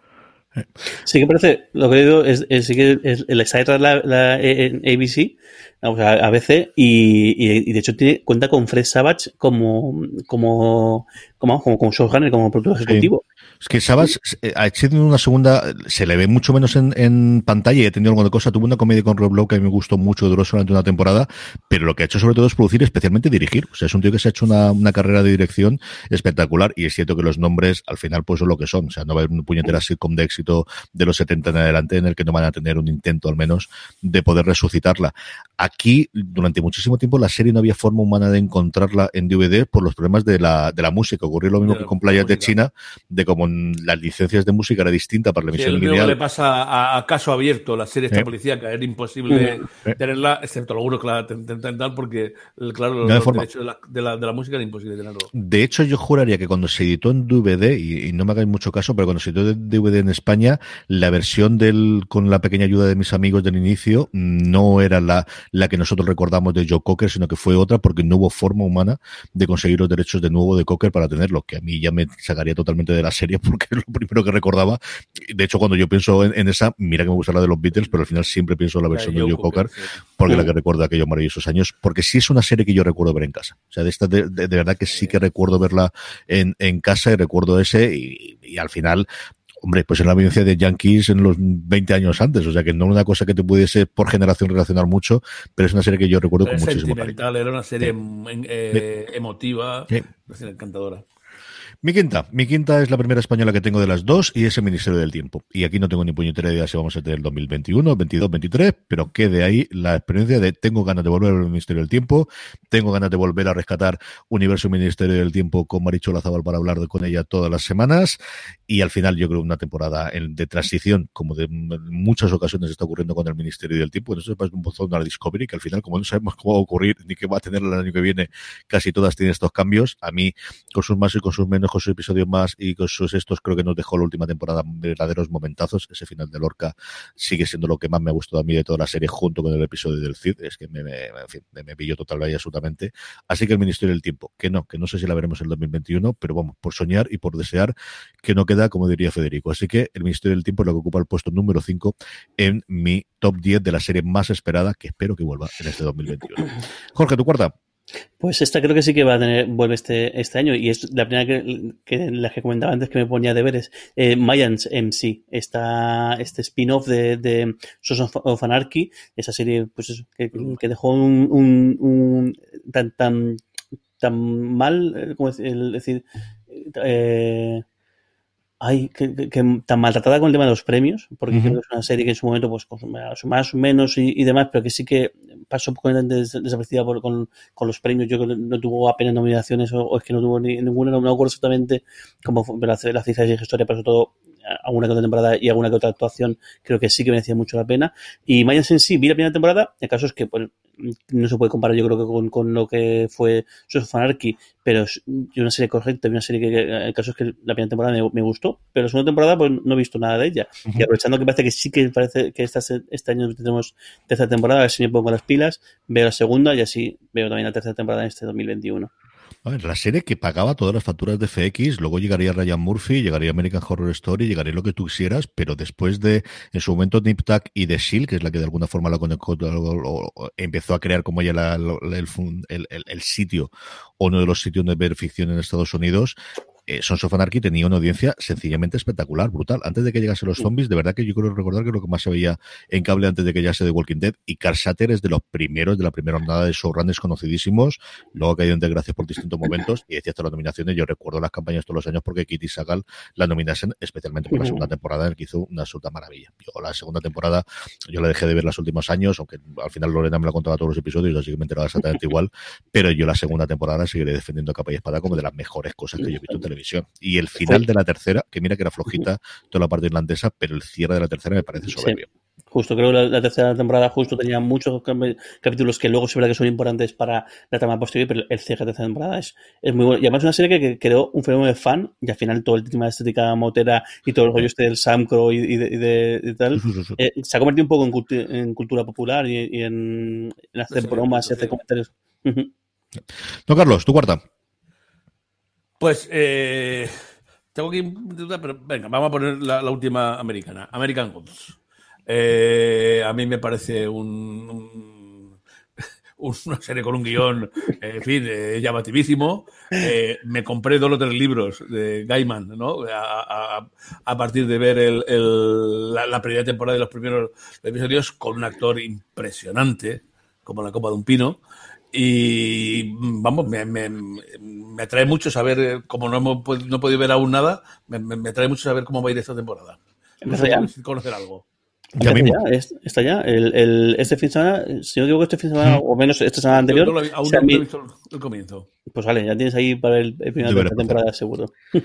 Sí que parece, lo que digo es, es, sí que es, la, la, la ABC, vamos, a ABC, y, y, de hecho tiene, cuenta con Fred Savage como, como, como, como, como showrunner, como productor ejecutivo. Es que Sabas eh, ha hecho una segunda, se le ve mucho menos en, en pantalla y ha tenido alguna cosa. Tuvo una comedia con Rob Lowe que a mí me gustó mucho, duró solamente una temporada, pero lo que ha hecho sobre todo es producir, especialmente dirigir. O sea, es un tío que se ha hecho una, una carrera de dirección espectacular y es cierto que los nombres al final pues son lo que son. O sea, no va a haber un puñetera sitcom de éxito de los 70 en adelante en el que no van a tener un intento al menos de poder resucitarla. aquí, durante muchísimo tiempo, la serie no había forma humana de encontrarla en DVD por los problemas de la, de la música. Ocurrió lo mismo que con Playas de. China, de como las licencias de música era distinta para la Sí, emisión el mismo que le lineal. pasa a, a caso abierto, la serie esta Eh. policíaca, era imposible Eh. tenerla, excepto algunos que la intentan dar, porque, el- claro, No los, derechos de la, de, la, de la música era imposible tenerlo. De hecho, yo juraría que cuando se editó en DVD, y, y no me hagáis mucho caso, pero cuando se editó en DVD en España, la versión del con la pequeña ayuda de mis amigos del inicio no era la, la que nosotros recordamos de Joe Cocker, sino que fue otra porque no hubo forma humana de conseguir los derechos de nuevo de Cocker para tenerlo, que a mí ya me sacaría totalmente de la serie porque es lo primero que recordaba. De hecho, cuando yo pienso en, en esa, mira que me gusta la de los Beatles, pero al final siempre pienso en la versión de Joe Cocker sí. porque la que recuerdo aquellos maravillosos años, porque sí es una serie que yo recuerdo ver en casa. O sea, de esta de, de- de verdad que sí que recuerdo verla en, en casa y recuerdo ese y, y al final Hombre, pues es la vivencia de Yankees en los 20 años antes, o sea que no es una cosa que te pudiese por generación relacionar mucho, pero es una serie que yo recuerdo Era con muchísimo cariño. era una serie mm, eh, emotiva, Sí. una serie encantadora. Mi quinta, mi quinta es la primera española que tengo de las dos y es el Ministerio del Tiempo. Y aquí no tengo ni puñetera idea si vamos a tener el 2021, 22, 23, pero que de ahí la experiencia de tengo ganas de volver al Ministerio del Tiempo, tengo ganas de volver a rescatar Universo Ministerio del Tiempo con Maricho Lazabal para hablar con ella todas las semanas y al final yo creo una temporada de transición, como de muchas ocasiones está ocurriendo con el Ministerio del Tiempo, entonces es un buzón de la Discovery que al final como no sabemos cómo va a ocurrir ni qué va a tener el año que viene, casi todas tienen estos cambios. A mí con sus más y con sus menos, con sus episodios más y con sus estos, creo que nos dejó la última temporada verdaderos momentazos. Ese final de Lorca sigue siendo lo que más me ha gustado a mí de toda la serie, junto con el episodio del Cid. Es que me, me, pilló total y absolutamente. Así que el Ministerio del Tiempo, que no, que no sé si la veremos en el 2021, pero vamos, por soñar y por desear, que no queda, como diría Federico. Así que el Ministerio del Tiempo es lo que ocupa el puesto número 5 en mi top 10 de la serie más esperada, que espero que vuelva en este 2021. Jorge, tu cuarta. Pues esta creo que sí que va a tener, vuelve este, este año y es la primera que, que la que comentaba antes que me ponía deberes. Eh, Mayans MC, esta, este spin-off de, de Sons of, Anarchy, esa serie pues eso, que, dejó un, un, un tan, tan, tan mal, eh, como decir eh, Ay, que, que- que tan maltratada con el tema de los premios, porque creo que es una serie que en su momento, pues, más, o menos y, y demás, pero que sí que pasó des- desapercibida por- con, con los premios. Yo creo que no tuvo apenas nominaciones o, o es que no tuvo ni ninguna, no me acuerdo exactamente cómo fue pero la, la cifra de historia, pero sobre todo alguna que otra temporada y alguna que otra actuación, creo que sí que merecía mucho la pena. Y Mayans en sí, vi la primera temporada, el caso es que pues, no se puede comparar yo creo que con, con lo que fue Sons Anarchy, pero es una serie correcta, una serie que, el caso es que la primera temporada me, me gustó, pero la segunda temporada pues no he visto nada de ella. Y aprovechando que parece que sí que parece que esta, este año tenemos tercera temporada, a ver si me pongo las pilas, veo la segunda y así veo también la tercera temporada en este 2021. La serie que pagaba todas las facturas de FX, luego llegaría Ryan Murphy, llegaría American Horror Story, llegaría lo que tú quisieras, pero después de, en su momento, Nip y The Shield, que es la que de alguna forma la conectó, empezó a crear como ya la- el- el sitio, o uno de los sitios de ver ficción en Estados Unidos, eh, Sons of Anarchy tenía una audiencia sencillamente espectacular, brutal. Antes de que llegasen los zombies, de verdad que yo creo recordar que lo que más se veía en cable antes de que llegase The Walking Dead, y Carl Satter es de los primeros, de la primera jornada de showrunners conocidísimos, luego ha caído en desgracia por distintos momentos, y decía hasta las nominaciones, yo recuerdo las campañas todos los años porque Kitty Sagal la nominasen, especialmente por la segunda temporada, en la que hizo una absoluta maravilla. Yo la segunda temporada, yo la dejé de ver los últimos años, aunque al final Lorena me la contaba todos los episodios, así que me enteraba exactamente igual, pero yo la segunda temporada seguiré defendiendo a capa y espada como de las mejores cosas que yo he visto en televisión. Y el final de la tercera, que mira que era flojita toda la parte irlandesa, pero el cierre de la tercera me parece soberbio. Justo, creo que la, la tercera temporada justo tenía muchos capítulos que luego se verá que son importantes para la trama posterior, pero el cierre de la tercera temporada es, es muy bueno. Y además es una serie que, que creó un fenómeno de fan y al final todo el tema de estética motera y todo el rollo este del Samcro y, y de, y de- y tal, eh, se ha convertido un poco en, cultu- en cultura popular y, en, en hacer bromas y hacer comentarios. Ujú. No, Carlos, tu cuarta. Pues eh, tengo que pero venga, vamos a poner la, última americana, American Gods. Eh, a mí me parece un, un- una serie con un guion, eh, en fin, eh, llamativísimo. Eh, me compré dos o tres libros de Gaiman, ¿no? A, partir de ver el- la, la primera temporada de los primeros episodios con un actor impresionante, como la copa de un pino. Y vamos, me, me, me atrae mucho saber, eh, como no, hemos, no he podido ver aún nada, me, me, me atrae mucho saber cómo va a ir esta temporada. No sé ya. si conocer algo. Ya Está mismo. ya, está ya. El, el- este fin de semana, si no digo este fin de semana, o menos esta semana anterior, Yo no lo vi- aún no vi- visto el comienzo. pues vale, ya tienes ahí para el, el final de la temporada seguro.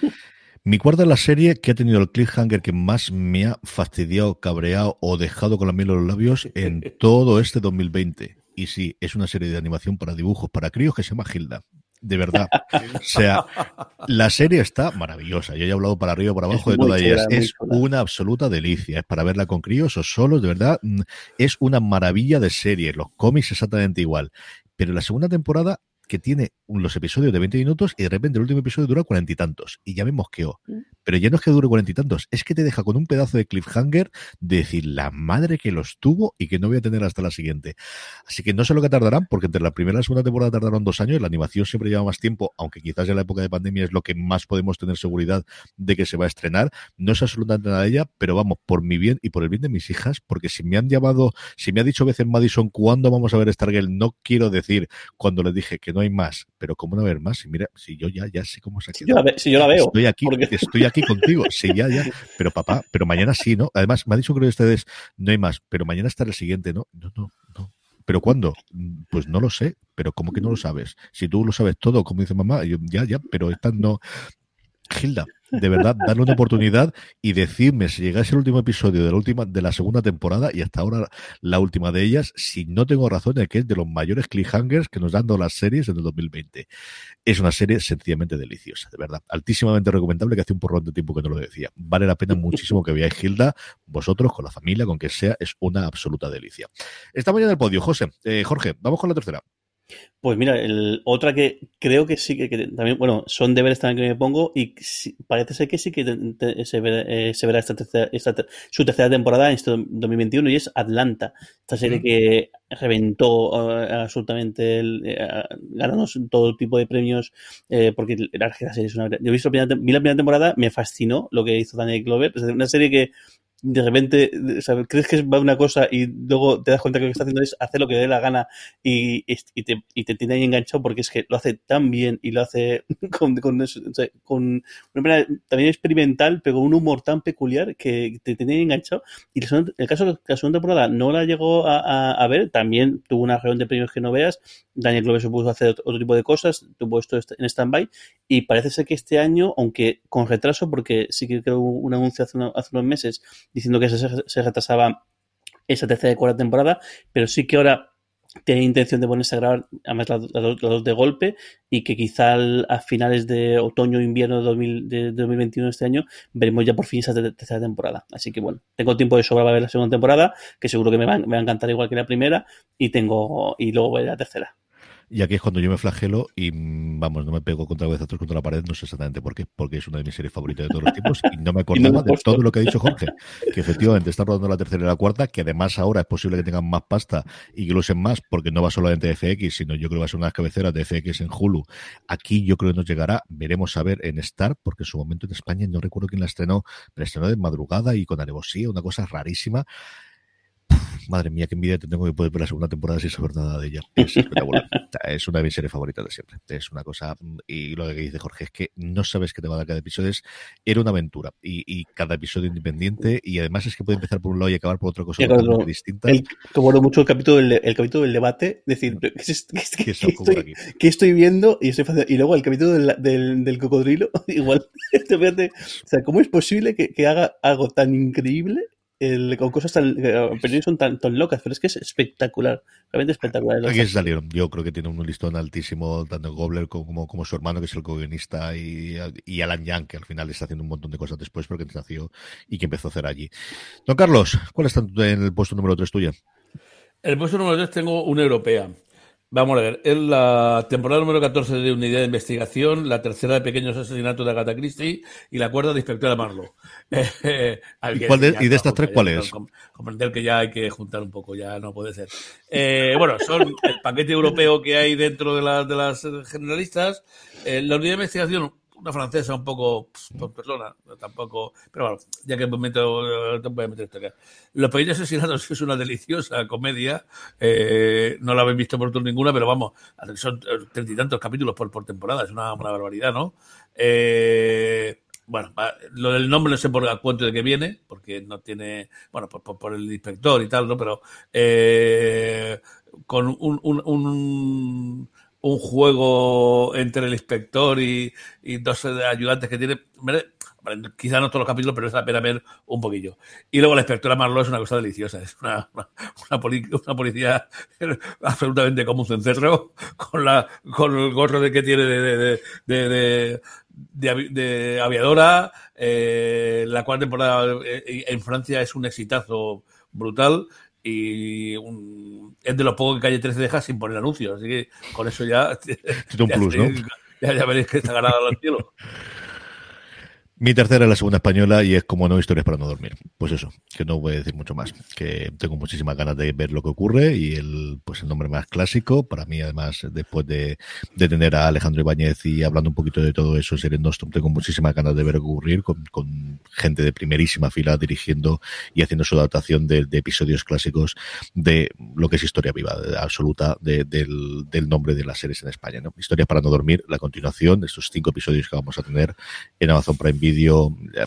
Mi cuarta es la serie que ha tenido el cliffhanger que más me ha fastidiado, cabreado o dejado con la miel en los labios en todo este 2020. Y sí, es una serie de animación para dibujos, para críos que se llama Hilda. De verdad. O sea, la serie está maravillosa. Yo ya he hablado para arriba y para abajo Es de todas chula, ellas. Es chula. una absoluta delicia. Es para verla con críos o solos, de verdad. mm, Es una maravilla de serie. Los cómics exactamente igual. Pero la segunda temporada que tiene los episodios de 20 minutos y de repente el último episodio dura cuarenta y tantos. Y ya me mosqueó. Pero ya no es que dure cuarenta y tantos, es que te deja con un pedazo de cliffhanger de decir la madre que los tuvo y que no voy a tener hasta la siguiente. Así que no sé lo que tardarán, porque entre la primera y la segunda temporada tardaron dos años, la animación siempre lleva más tiempo, aunque quizás en la época de pandemia es lo que más podemos tener seguridad de que se va a estrenar. No sé absolutamente nada de ella, pero vamos, por mi bien y por el bien de mis hijas, porque si me han llamado, si me ha dicho veces Madison, ¿cuándo vamos a ver Stargirl? No quiero decir cuando les dije que no hay más, pero ¿cómo no haber más? Si mira, si yo ya, ya sé cómo se ha Si yo la, quedado. ve- si yo la veo. Estoy aquí, porque- estoy aquí contigo. Sí, ya, ya. Pero papá, pero mañana sí, ¿no? Además, me ha dicho creo que ustedes, no hay más, pero mañana estará el siguiente, ¿no? No, no, no. ¿Pero cuándo? Mm, Pues no lo sé. Pero ¿cómo que no lo sabes? Si tú lo sabes todo, como dice mamá, yo, ya, ya, pero esta no. Gilda, de verdad, darle una oportunidad y decirme si llegase el último episodio de la última, de la segunda temporada y hasta ahora la última de ellas, si no tengo razón de que es de los mayores cliffhangers que nos dan las series en el 2020. Es una serie sencillamente deliciosa, de verdad. Altísimamente recomendable que hace un porrón de tiempo que no lo decía. Vale la pena muchísimo que veáis Gilda, vosotros, con la familia, con que sea, es una absoluta delicia. Estamos ya en el podio, José. Eh, Jorge, vamos con la tercera. Pues mira, el, otra que creo que sí que, que también, bueno, son deberes también que me pongo y parece ser que sí que te- te- se, verá, eh, se verá esta tercera- esta su tercera temporada en este 2021 y es Atlanta, esta serie Ujú. que reventó eh, absolutamente, el, eh, ganando todo tipo de premios eh, porque la, la serie es una... Yo he visto la primera, vi la primera temporada, me fascinó lo que hizo Daniel Glover, es una serie que de repente o sea, crees que va una cosa y luego te das cuenta que lo que está haciendo es hacer lo que le dé la gana y, y, te, y te tiene ahí enganchado porque es que lo hace tan bien y lo hace con, con, con una manera también experimental, pero con un humor tan peculiar que te tiene enganchado. Y segunda- el caso de la segunda temporada no la llegó a, a- a ver, también tuvo una reunión de premios que no veas. Daniel Glover se puso a hacer otro, tipo de cosas, tuvo esto est- en stand-by y parece ser que este año, aunque con retraso, porque sí que creo un anuncio hace, unos meses diciendo que se, retrasaba esa tercera y cuarta temporada, pero sí que ahora tiene intención de ponerse a grabar además las dos las dos de golpe y que quizá a finales de otoño o invierno de, 2000 de 2021 este año veremos ya por fin esa te- tercera temporada. Así que bueno, tengo tiempo de sobra para ver la segunda temporada, que seguro que me va, me va a encantar igual que la primera, y tengo y luego ver la tercera. Y aquí es cuando yo me flagelo y, mm, vamos, no me pego contra cabezazos contra la pared, no sé exactamente por qué, porque es una de mis series favoritas de todos los tiempos y no me no acordaba de todo lo que ha dicho Jorge, que efectivamente está rodando la tercera y la cuarta, que además ahora es posible que tengan más pasta y que lo usen más, porque no va solamente de FX, sino yo creo que va a ser unas cabeceras de FX en Hulu. Aquí yo creo que nos llegará, veremos a ver en Star, porque en su momento en España no recuerdo quién la estrenó, pero estrenó de madrugada y con alevosía, una cosa rarísima. Madre mía, qué envidia te tengo de poder ver la segunda temporada sin saber nada de ella. Es espectacular. es una de mis series favoritas de siempre. Es una cosa. Y lo que dice Jorge es que no sabes qué te va a dar cada episodio. Es, era una aventura. Y, y cada episodio independiente. Y además es que puede empezar por un lado y acabar por otra cosa por- distinta. El, como bueno, mucho el capítulo del, el capítulo del debate, decir, ¿qué, es- qué es- que qué eso ocurre estoy, qué estoy viendo? Y, estoy haciendo- y luego el capítulo del, del, del cocodrilo, igual. O sea, ¿cómo es posible que, que haga algo tan increíble el- con cosas tan, que, pero son tan, tan locas? Pero es que es espectacular, realmente espectacular. Aquí se salieron. Yo creo que tiene un listón altísimo, tanto Gobler como, como su hermano, que es el co-guionista, y, y Alan Young, que al final está haciendo un montón de cosas después, porque nació y que empezó a hacer allí. Don Carlos, ¿cuál está en el puesto número 3 tuya? En el puesto número 3 tengo una europea. Vamos a ver, es la temporada número 14 de Unidad de Investigación, la tercera de Pequeños Asesinatos de Agatha Christie y la cuarta de Inspectora Marlowe. Eh, ¿Y cuál de- ya y de estas tres cuál es? com- Comprender que ya hay que juntar un poco, ya no puede ser. Eh, bueno, son el paquete europeo que hay dentro de, la- de las generalistas, eh, la Unidad de Investigación, una francesa un poco pff, por persona, tampoco, pero bueno, ya que me meto, eh, te voy a meter esto acá. Los Pequeños Asesinatos es una deliciosa comedia, eh, no la habéis visto por tour ninguna, pero vamos, son treinta y tantos capítulos por, por temporada, es una, una barbaridad, ¿no? Eh, bueno, lo del nombre no sé por el cuento de que viene, porque no tiene, bueno, por, por, el inspector y tal, ¿no? Pero eh, con un, un, un, un, juego entre el inspector y, y dos ayudantes que tiene, quizá no todos los capítulos, pero es la pena ver un poquillo. Y luego la inspectora Marlowe es una cosa deliciosa, es una, una, policía absolutamente como un cencerro, con, la, con el gorro de que tiene de, de, de, aviadora. Eh, la cuarta temporada eh, en Francia es un exitazo brutal y es de los pocos que Calle 13 deja sin poner anuncios, así que con eso ya, ya, ya, veréis que está ganado al cielo. Mi tercera es la segunda española y es como no historias para no dormir. Pues eso, que no voy a decir mucho más. Que tengo muchísimas ganas de ver lo que ocurre y el, pues el nombre más clásico, para mí además, después de, de tener a Alejandro Ibáñez y hablando un poquito de todo eso, Seren Nostrum, tengo muchísimas ganas de ver ocurrir con, gente de primerísima fila dirigiendo y haciendo su adaptación de, episodios clásicos de lo que es historia viva, absoluta de, del, del, nombre de las series en España. ¿no? Historias para no dormir, la continuación de estos cinco episodios que vamos a tener en Amazon Prime Video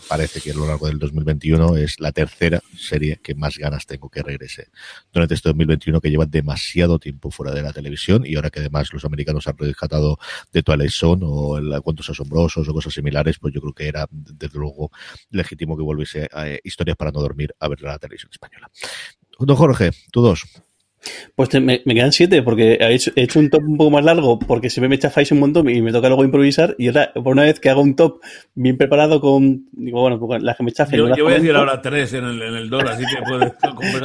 parece que a lo largo del 2021 es la tercera serie que más ganas tengo que regrese durante este 2021 que lleva demasiado tiempo fuera de la televisión y ahora que además los americanos han rescatado de Twilight Zone o el Cuentos Asombrosos o cosas similares, pues yo creo que era desde luego legítimo que volviese a eh, Historias para no dormir a ver la televisión española. Don Jorge, tú dos. Pues me, quedan siete, porque he hecho, un top un poco más largo, porque siempre me chafáis un montón y me toca luego improvisar. Y otra, por una vez que hago un top bien preparado con, digo, bueno, pues las que me chafen. Yo, yo voy a decir ahora tres en el, en el dólar, así que puedes.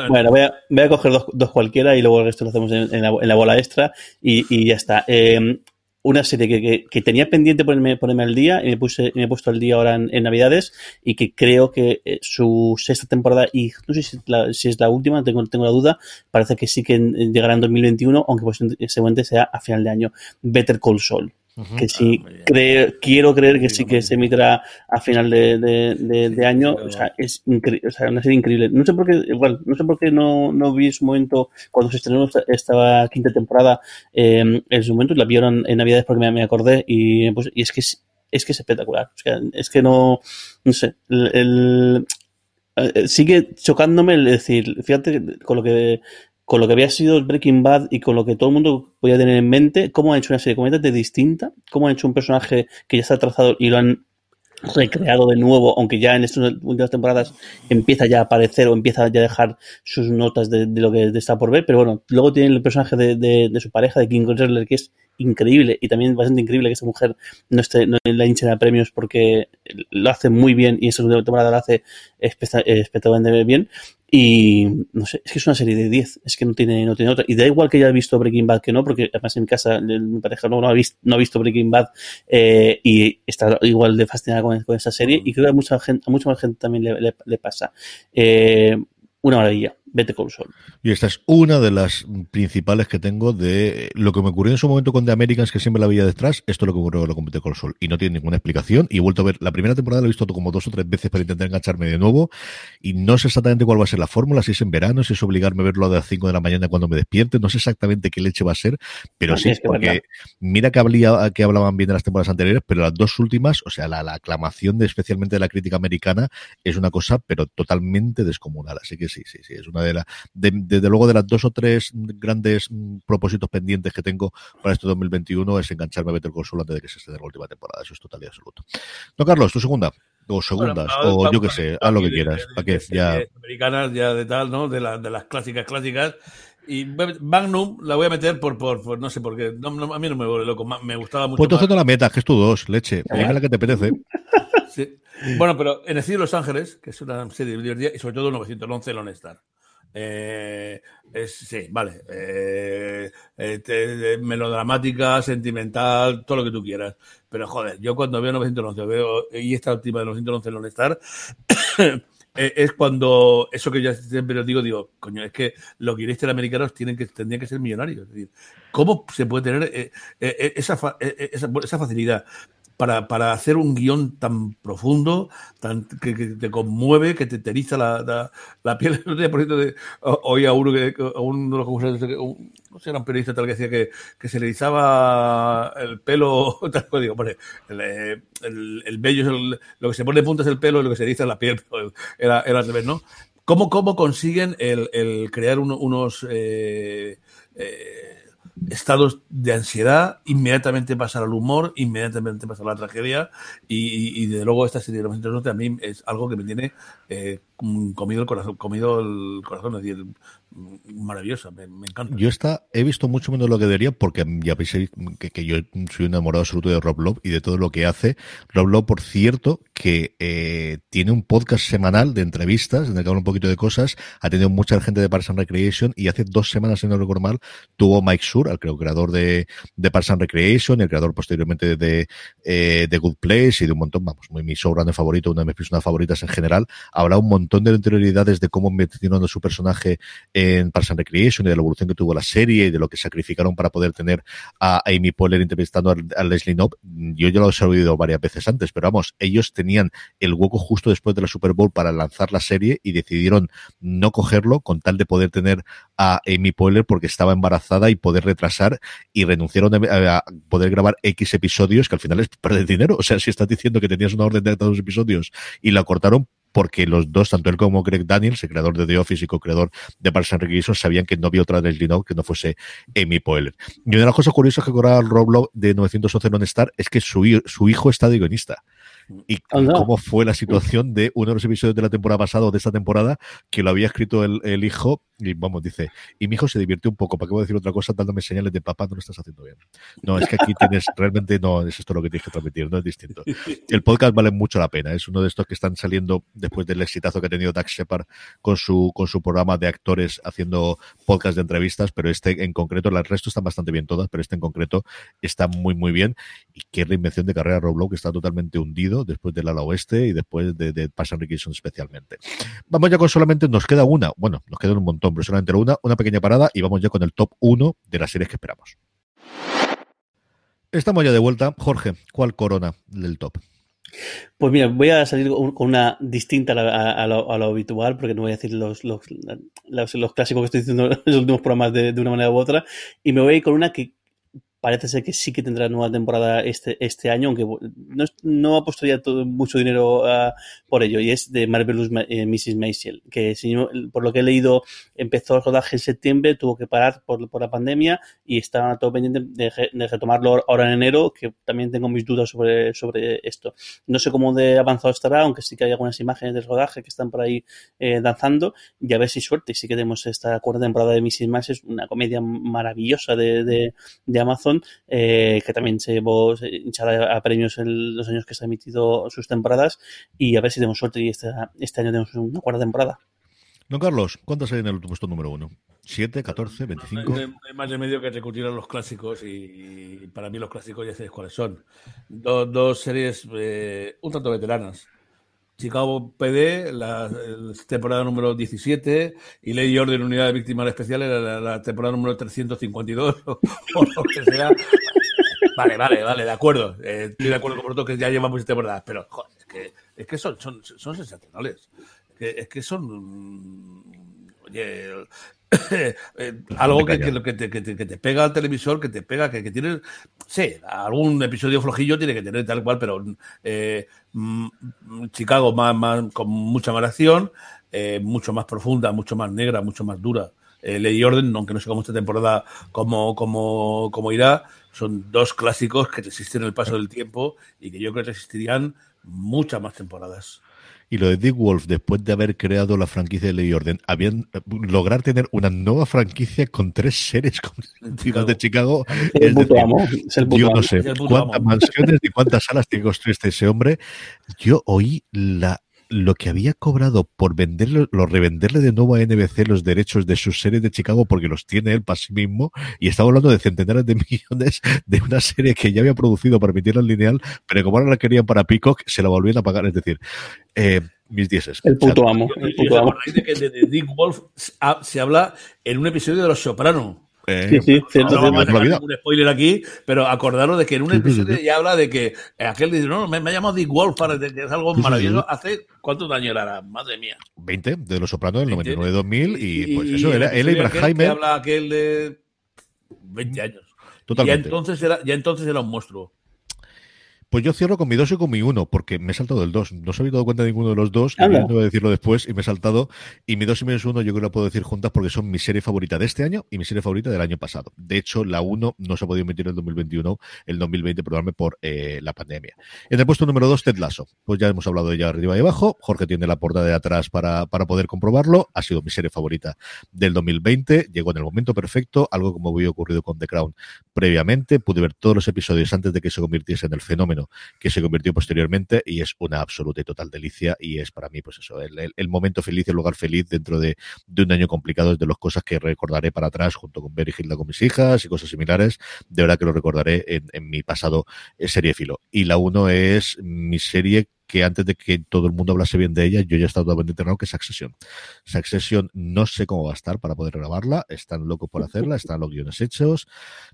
bueno, voy a, voy a coger dos, dos, cualquiera y luego el resto lo hacemos en, en, la, en la, bola extra y, y ya está. Eh, una serie que, que, tenía pendiente ponerme, ponerme al día y me puse me he puesto al día ahora en, Navidades y que creo que eh, su sexta temporada y no sé si, la, si es la última, tengo, tengo la duda, parece que sí que llegará en 2021, aunque pues seguramente sea a final de año. Better Call Saul que sí, ah, quiero creer que sí que se emitirá a final de, de, de, año. O sea, es increíble, o sea, una serie increíble. No sé por qué, igual, no sé por qué no, no vi en su momento, cuando se estrenó esta, quinta temporada, eh, en su momento la vieron en Navidades porque me, me acordé y, pues, y es que es, es que es espectacular. O sea, es que no, no sé, el, el sigue chocándome el decir, fíjate con lo que con lo que había sido Breaking Bad y con lo que todo el mundo podía tener en mente, cómo han hecho una serie completamente distinta, cómo han hecho un personaje que ya está trazado y lo han recreado de nuevo, aunque ya en estas últimas temporadas empieza ya a aparecer o empieza ya a dejar sus notas de, lo que está por ver, pero bueno, luego tiene el personaje de, su pareja, de King Controller, que es increíble y también bastante increíble que esta mujer no esté no en la hincha de premios porque lo hace muy bien y esta última temporada lo hace espectacularmente bien y no sé, es que es una serie de 10, es que no tiene, no tiene otra. Y da igual que haya visto Breaking Bad que no, porque además en mi casa mi pareja no, no, ha, visto, no ha visto Breaking Bad eh, y está igual de fascinada con, esa serie. Y creo que a mucha gente, a mucha más gente también le, le, le pasa. Eh, una maravilla. Vete con sol. Y esta es una de las principales que tengo de lo que me ocurrió en su momento con The Americans, que siempre la veía detrás. Esto es lo que ocurrió con Vete con Sol. Y no tiene ninguna explicación. Y he vuelto a ver, la primera temporada la he visto como dos o tres veces para intentar engancharme de nuevo. Y no sé exactamente cuál va a ser la fórmula, si es en verano, si es obligarme a verlo a las 5 de la mañana cuando me despierte. No sé exactamente qué leche va a ser, pero sí, porque mira que, hablía, que hablaban bien de las temporadas anteriores, pero las dos últimas, o sea, la, la aclamación de especialmente de la crítica americana es una cosa, pero totalmente descomunal. Así que sí, sí, sí, es una de las, desde luego de las dos o tres grandes mm, propósitos pendientes que tengo para este 2021 es engancharme a Better Call Saul antes de que se esté la última temporada. Eso es total y absoluto. No, Carlos, tu segunda o segundas, o yo qué sé, haz lo que quieras. ¿Para qué? Ya... Americanas, ya de tal, ¿no? De, la, de las clásicas, clásicas. Y Magnum la voy a meter por, por, no sé por qué. No, a mí no me vuelve loco. Me gustaba mucho. Pues entonces no la metas, que es tu dos, leche. ¿Eh? la que te apetece. Sí. Bueno, pero en el de Los Ángeles, que es una serie divertida, y sobre todo 911 Lone Star. Eh, sí, vale. Eh, eh melodramática, sentimental, todo lo que tú quieras. Pero joder, yo cuando veo 911 veo, y esta última de 911 Lone Star, eh, es cuando eso que yo siempre digo, digo, coño, es que los guionistas americanos tienen que, tendrían que ser millonarios. Es decir, ¿cómo se puede tener esa, esa, esa facilidad? Para, para hacer un guion tan profundo, tan, que, te conmueve, que te teriza la, la, la piel. Por cierto, de, oía a uno que, a uno de los concursantes, un- no sé, era un periodista tal que decía que, que se le erizaba el pelo, tal cual digo, pone, el, eh, el, el vello es el- lo que se pone de punta es el pelo y lo que se eriza es la piel, era, era al revés, ¿no? ¿Cómo, cómo consiguen el, el crear uno- unos eh, eh, estados de ansiedad, inmediatamente pasar al humor, inmediatamente pasar a la tragedia y, desde luego esta serie de los a mí es algo que me tiene eh, comido el corazón, comido el corazón, maravillosa, me, encanta. Yo esta he visto mucho menos lo que debería porque ya veis que, yo soy un enamorado absoluto de Rob Love y de todo lo que hace. Rob Love, por cierto, que eh, tiene un podcast semanal de entrevistas en el que habla un poquito de cosas, ha tenido mucha gente de Parks and Recreation y hace dos semanas, si no recuerdo mal, tuvo Mike Sur, al creo, creador de, de Parks and Recreation, el creador posteriormente de, eh, de Good Place y de un montón, vamos, muy, mi showrunner favorito, una de mis personas favoritas en general, habla un montón de interioridades de cómo a su personaje en Parks and Recreation y de la evolución que tuvo la serie y de lo que sacrificaron para poder tener a Amy Poehler entrevistando a, Leslie Knope. Yo ya lo he oído varias veces antes, pero vamos, ellos tenían el hueco justo después de la Super Bowl para lanzar la serie y decidieron no cogerlo con tal de poder tener a Amy Poehler porque estaba embarazada y poder retrasar y renunciaron a, poder grabar X episodios que al final es perder dinero. O sea, si estás diciendo que tenías una orden de dos episodios y la cortaron porque los dos, tanto él como Greg Daniels, el creador de The Office y co-creador de Parks and sabían que no había otra Leslie Knope que no fuese Amy Poehler. Y una de las cosas curiosas que cobraba Rob Lowe de 911 Non-Star es que su, su hijo está de guionista. Y Oh, cómo fue la situación de uno de los episodios de la temporada pasada o de esta temporada que lo había escrito el, el hijo y vamos, dice, y mi hijo se divirtió un poco, ¿para qué voy a decir otra cosa dándome señales de papá, no lo estás haciendo bien? No, es que aquí tienes, realmente no es esto lo que tienes que transmitir, no es distinto. El podcast vale mucho la pena, es uno de estos que están saliendo después del exitazo que ha tenido Dax Shepard con su, con su programa de actores haciendo podcast de entrevistas, pero este en concreto, el resto están bastante bien todas, pero este en concreto está muy, muy bien. Y qué reinvención de carrera Rob Lowe, que está totalmente hundido después del ala oeste y después de, de Pass and Recreation especialmente. Vamos ya con solamente, nos queda una, bueno, nos quedan un montón, pero solamente una, una pequeña parada y vamos ya con el top 1 de las series que esperamos. Estamos ya de vuelta. Jorge, ¿cuál corona del top? Pues mira, voy a salir con una distinta a, a, lo, habitual, porque no voy a decir los, los, los, los clásicos que estoy diciendo en los últimos programas de, de, una manera u otra, y me voy a ir con una que parece ser que sí que tendrá nueva temporada este, este año, aunque no, no apostaría todo, mucho dinero uh, por ello, y es de Marvelous eh, Mrs. Maisel, que si, por lo que he leído empezó el rodaje en septiembre, tuvo que parar por, la pandemia y está todo pendiente de, retomarlo ahora en enero, que también tengo mis dudas sobre, sobre esto. No sé cómo de avanzado estará, aunque sí que hay algunas imágenes del rodaje que están por ahí eh, danzando, y a ver si suerte, y sí que tenemos esta cuarta temporada de Mrs. Maisel, una comedia maravillosa de, de Amazon, eh, que también se llevó hinchada a premios en los años que se ha emitido sus temporadas y a ver si tenemos suerte y este, este año tenemos una cuarta temporada. Don Carlos, ¿cuántas hay en el puesto número uno? ¿7, 14, 25? No hay, más remedio que recurrir a los clásicos y, y, para mí los clásicos ya sabéis cuáles son. Dos, dos series eh, un tanto veteranas. Chicago PD, la, temporada número 17, y Ley y Orden Unidad de Víctimas Especiales, la, temporada número 352, o, o lo que sea. Vale, vale, vale, de acuerdo. Eh, estoy de acuerdo con vosotros que ya llevamos temporadas, pero es que, es que son, son, son sensacionales. Es que, es que son. Oye, algo que, que, que, te, que, te, que, te, pega al televisor, que te pega, que, que tiene, sí, algún episodio flojillo tiene que tener tal cual, pero eh, Chicago más, más, con mucha más acción, eh, mucho más profunda, mucho más negra, mucho más dura. Eh, Ley y Orden, aunque no sé cómo esta temporada cómo, cómo, cómo irá, son dos clásicos que resisten el paso del tiempo y que yo creo que resistirían muchas más temporadas. Y lo de Dick Wolf, después de haber creado la franquicia de Ley y Orden, habían lograr tener una nueva franquicia con tres series consecutivas de Chicago. Es, es decir, amo, es el yo no sé cuántas amo. mansiones y cuántas salas tiene que construir este ese hombre. Yo oí la lo que había cobrado por venderlo, lo revenderle de nuevo a NBC los derechos de sus series de Chicago porque los tiene él para sí mismo y estaba hablando de centenares de millones de una serie que ya había producido para emitirla en lineal, pero como ahora la querían para Peacock, se la volvían a pagar. Es decir, eh, mis dieces. El puto o sea, amo. El puto amo. De, que de, de Dick Wolf se habla en un episodio de Los Soprano. Eh, Sí, sí, cierto, No vamos a ningún spoiler aquí, pero acordaros de que en un Sí, episodio sí. ya habla de que aquel dice, no, me, me ha llamado Dick Wolf, para que es algo maravilloso. ¿Hace cuántos años era? Madre mía. 20 de Los Sopranos del 20. 99-2000 y, pues eso, el él, y habla aquel de 20 años. Ya totalmente. entonces, era, ya entonces era un monstruo. Pues yo cierro con mi 2 y con mi 1, porque me he saltado el 2. No os habéis dado cuenta de ninguno de los dos, yo no voy a decirlo después, y me he saltado. Y mi 2 y mi 1 yo creo que la puedo decir juntas porque son mi serie favorita de este año y mi serie favorita del año pasado. De hecho, la 1 no se ha podido emitir en el 2021, el 2020, perdonadme, por eh, la pandemia. En el puesto número 2, Ted Lasso. Pues ya hemos hablado de ella arriba y abajo. Jorge tiene la portada de atrás para, para poder comprobarlo. Ha sido mi serie favorita del 2020. Llegó en el momento perfecto, algo como había ocurrido con The Crown previamente. Pude ver todos los episodios antes de que se convirtiese en el fenómeno que se convirtió posteriormente y es una absoluta y total delicia y es para mí pues eso, el, momento feliz, el lugar feliz dentro de, un año complicado es de las cosas que recordaré para atrás junto con ver y Hilda con mis hijas y cosas similares, de verdad que lo recordaré en, en mi pasado eh, serie filo. Y la uno es mi serie que antes de que todo el mundo hablase bien de ella, yo ya he estado totalmente enterado que es Succession. Succession no sé cómo va a estar para poder grabarla, están locos por hacerla, están los guiones hechos,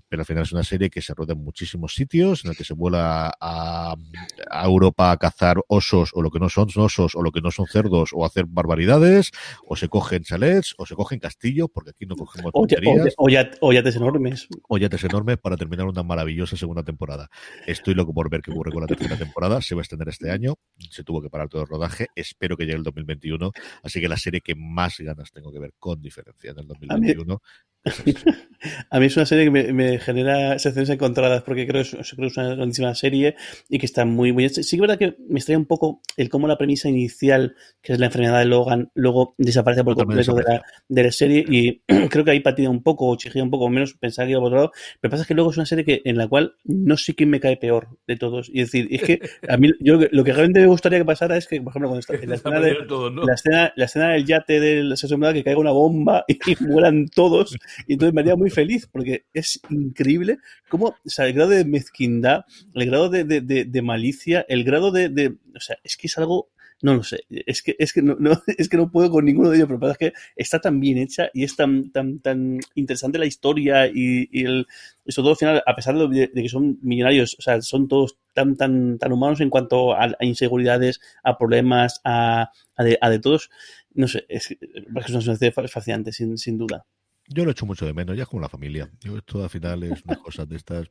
pero al final es una serie que se rueda en muchísimos sitios, en el que se vuela a, a Europa a cazar osos o lo que no son osos o lo que no son cerdos o hacer barbaridades, o se cogen chalets o se cogen castillos, porque aquí no cogemos O, o ya- o yates enormes. o yates enormes para terminar una maravillosa segunda temporada. Estoy loco por ver qué ocurre con la tercera temporada. Se va a extender este año. Se tuvo que parar todo el rodaje. Espero que llegue el 2021. Así que la serie que más ganas tengo que ver con diferencia en el 2021 es esta. A mí es una serie que me, me genera sensaciones encontradas porque creo, que es- creo que es una grandísima serie y que está muy, muy hecha. Sí que es verdad que me extraña un poco el cómo la premisa inicial, que es la enfermedad de Logan, luego desaparece por completo de la, de la serie y creo que ahí patina un poco o chigea un poco, o menos pensaba que iba por otro lado. Pero pasa es que luego es una serie que, en la cual no sé quién me cae peor de todos. Y es decir, es que a mí yo lo que- realmente me gustaría que pasara es que, por ejemplo, cuando está en la escena de, la escena, la escena del yate del asesinato que caiga una bomba y mueran todos. Y entonces me haría muy feliz porque es increíble cómo, o sea, el grado de mezquindad, el grado de, de- de- de malicia, el grado de, O sea, es que es algo. No lo sé, es que, es que, no, no- es que no puedo con ninguno de ellos, pero es que está tan bien hecha y es tan, tan, tan interesante la historia y, y el, y sobre todo al final, a pesar de, de que son millonarios, o sea, son todos tan, tan, tan humanos en cuanto a, a inseguridades, a problemas, a, a de, a de todos. No sé, es, es una serie fascinante, sin, sin duda. Yo lo echo mucho de menos, ya es como la familia. Yo esto al final es una cosa de estas.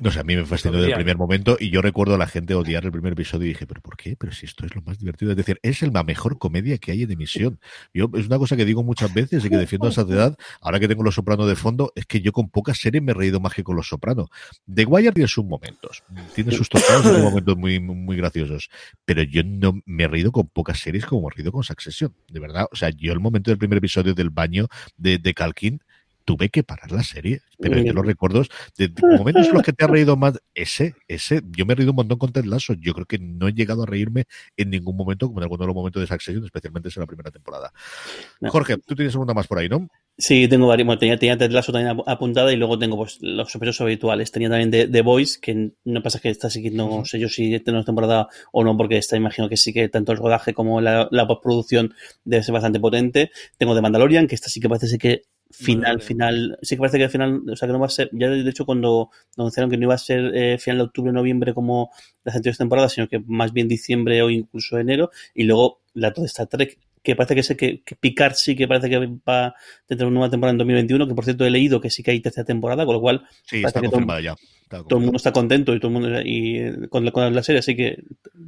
No sé, a mí me fascinó desde el primer momento y yo recuerdo a la gente odiar el primer episodio y dije, ¿pero por qué? Pero si esto es lo más divertido. Es decir, es la mejor comedia que hay en emisión. Yo, es una cosa que digo muchas veces y que defiendo a esa edad. Ahora que tengo Los Sopranos de fondo, es que yo con pocas series me he reído más que con Los Sopranos. The Wire tiene sus momentos, tiene sus tocados y tiene momentos muy, muy graciosos. Pero yo no me he reído con pocas series como me he reído con Succession. De verdad. O sea, yo el momento del primer episodio del baño de, de Tuve que parar la serie. Pero yo los recuerdos, de, momentos en los que te has reído más, ese, ese, yo me he reído un montón con Ted Lasso. Yo creo que no he llegado a reírme en ningún momento, como en alguno de los momentos de Succession, especialmente en la primera temporada. No. Jorge, tú tienes alguna más por ahí, ¿no? Sí, tengo varios. Bueno, tenía, tenía Ted Lasso también ap- apuntada y luego tengo pues los sospechosos habituales. Tenía también The, The Voice, que no pasa que está siguiendo, no sé yo si tenemos temporada o no, porque está, imagino que sí que tanto el rodaje como la, la postproducción debe ser bastante potente. Tengo The Mandalorian, que esta sí que parece ser que final, final, sí que parece que al final, o sea, que no va a ser, ya de hecho cuando anunciaron que no iba a ser eh, final de octubre, noviembre como las anteriores temporadas, sino que más bien diciembre o incluso enero, y luego la toda esta Trek, que parece que sé que, que Picard sí que parece que va a tener una nueva temporada en 2021, que por cierto he leído que sí que hay tercera temporada, con lo cual Sí, está que todo- confirmada ya. Está todo el mundo confirmada. está contento y todo el mundo y eh, con, la, con la serie, así que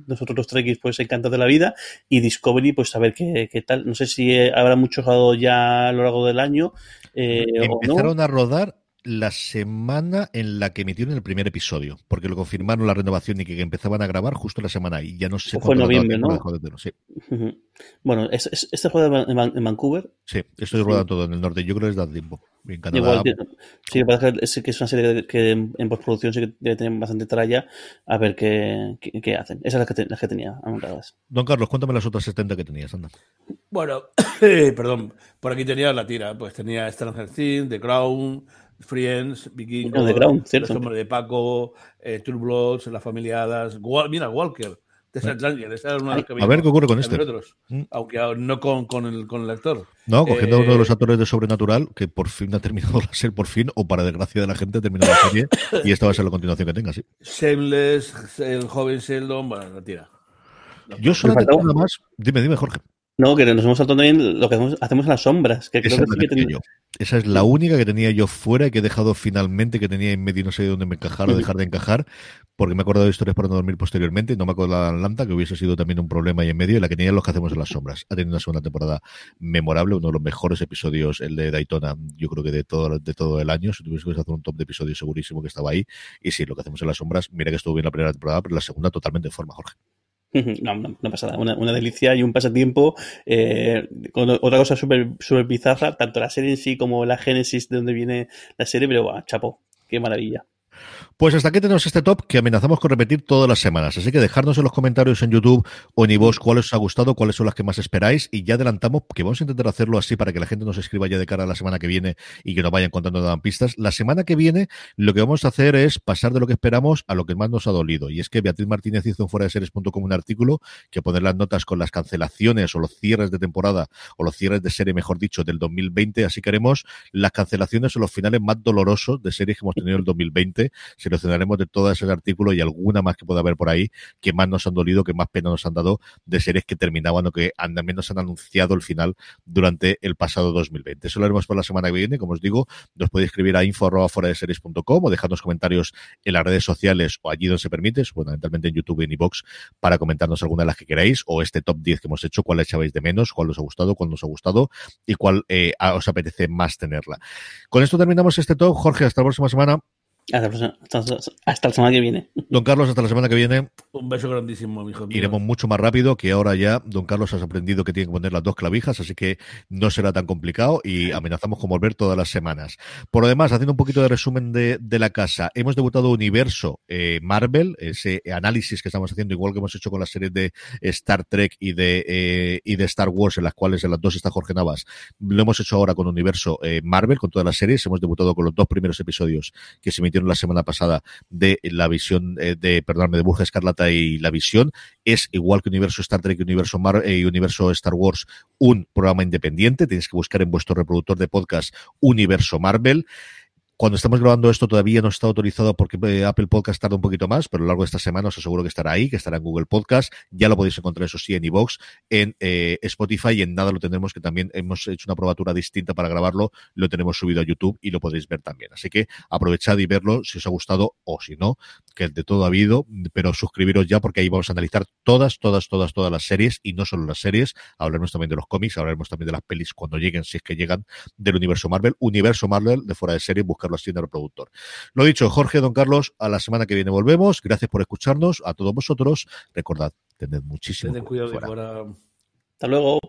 nosotros los Trekkies pues encantados de la vida y Discovery pues a ver qué, qué tal. No sé si eh, habrá mucho jugado ya a lo largo del año eh, o no. Empezaron a rodar la semana en la que emitieron el primer episodio, porque lo confirmaron la renovación y que empezaban a grabar justo la semana y ya no sé Fue noviembre, ¿no? de Juego de Tronos. Sí, Ujú. Bueno, es, es- este juego en, Van- en Vancouver. sí, estoy rodando todo en el norte. Yo creo que les da tiempo. En Canadá, Igual, sí, que parece que es, que es una serie que en, en postproducción sí que debe tener bastante tralla. A ver qué, qué, qué hacen. Esas son las que, te- las que tenía anotadas. Don Carlos, cuéntame las otras 70 que tenías, anda. Bueno, perdón, por aquí tenía la tira. Pues tenía Stranger Things, The Crown, Friends, Vikingos, No. Los Hombres de Paco, eh, True Bloods, La Familia Adams, Wal- mira, Walker, de Snyder. Esa era una las que A ver qué ocurre con este. Otros, Mm. aunque no con, con, el, con el actor. No, cogiendo a uno de los Eh, actores de Sobrenatural, que por fin ha terminado la serie, por fin, o para desgracia de la gente, ha terminado la serie, y esta va a ser la continuación que tenga, sí. Shameless, el joven Sheldon, bueno, la tira. Yo solamente faltaba- nada más, dime, dime, Jorge. No, que nos hemos saltado también lo que hacemos, hacemos en las sombras, que creo Esa, que es sí la que tenía- yo. Esa es la única que tenía yo fuera y que he dejado finalmente, que tenía en medio y no sé dónde me encajar o dejar de encajar, porque me he acordado de historias para no dormir posteriormente, no me acuerdo de la Atlanta, que hubiese sido también un problema ahí en medio, y la que tenía los que hacemos en las sombras. Ha tenido una segunda temporada memorable, uno de los mejores episodios, el de Daytona, yo creo que de todo, de todo el año, si tuviese que hacer un top de episodios segurísimo que estaba ahí, y sí, lo que hacemos en las sombras, mira que estuvo bien la primera temporada, pero la segunda totalmente en forma, Jorge. No, no, no pasa nada. Una, una delicia y un pasatiempo. eh, con otra cosa súper súper bizarra, tanto la serie en sí como la génesis de donde viene la serie, pero bueno, chapo, qué maravilla. Pues hasta aquí tenemos este top que amenazamos con repetir todas las semanas. Así que dejadnos en los comentarios en YouTube o en iVoox cuáles os ha gustado, cuáles son las que más esperáis. Y ya adelantamos que vamos a intentar hacerlo así para que la gente nos escriba ya de cara a la semana que viene y que nos vayan contando dan pistas. La semana que viene lo que vamos a hacer es pasar de lo que esperamos a lo que más nos ha dolido. Y es que Beatriz Martínez hizo en fuera de series.com un artículo que poner las notas con las cancelaciones o los cierres de temporada o los cierres de serie, mejor dicho, del 2020. Así queremos las cancelaciones o los finales más dolorosos de series que hemos tenido en el 2020. Seleccionaremos de todo ese artículo y alguna más que pueda haber por ahí que más nos han dolido, que más pena nos han dado de series que terminaban o que al menos han anunciado el final durante el pasado 2020. Eso lo haremos por la semana que viene. Como os digo, nos podéis escribir a info arroba fuera de series.com o dejadnos comentarios en las redes sociales o allí donde se permite, fundamentalmente en YouTube y en iVoox, para comentarnos alguna de las que queráis o este top 10 que hemos hecho, cuál echabais de menos, cuál os ha gustado, cuál nos ha gustado y cuál eh, os apetece más tenerla. Con esto terminamos este top. Jorge, hasta la próxima semana. Hasta, hasta- hasta la semana que viene. Don Carlos, hasta la semana que viene. Un beso grandísimo, hijo mío. Iremos mucho más rápido, que ahora ya Don Carlos has aprendido que tiene que poner las dos clavijas, así que no será tan complicado y amenazamos con volver todas las semanas. Por lo demás, haciendo un poquito de resumen de, de la casa, hemos debutado Universo eh, Marvel, ese análisis que estamos haciendo, igual que hemos hecho con las series de Star Trek y de, eh, y de Star Wars, en las cuales en las dos está Jorge Navas. Lo hemos hecho ahora con Universo eh, Marvel, con todas las series. Hemos debutado con los dos primeros episodios que se la semana pasada de la visión eh, de, perdóname, de Burja Escarlata y la visión. Es igual que Universo Star Trek y Universo, Mar eh, y Universo Star Wars, un programa independiente. Tenéis que buscar en vuestro reproductor de podcast Universo Marvel. Cuando estamos grabando esto todavía no está autorizado porque eh, Apple Podcast tarda un poquito más, pero a lo largo de esta semana os aseguro que estará ahí, que estará en Google Podcast. Ya lo podéis encontrar, eso sí, en iVoox, en eh, Spotify y en nada lo tendremos, que también hemos hecho una probatura distinta para grabarlo, lo tenemos subido a YouTube y lo podéis ver también. Así que aprovechad y verlo si os ha gustado o si no, que de todo ha habido, pero suscribiros ya porque ahí vamos a analizar todas, todas, todas, todas las series y no solo las series, hablaremos también de los cómics, hablaremos también de las pelis cuando lleguen, si es que llegan, del universo Marvel, universo Marvel de fuera de serie, buscarlo así en el reproductor. Lo dicho, Jorge, don Carlos, a la semana que viene volvemos. Gracias por escucharnos, a todos vosotros. Recordad, tened muchísimo Tened cuidado de fuera. fuera. Hasta luego.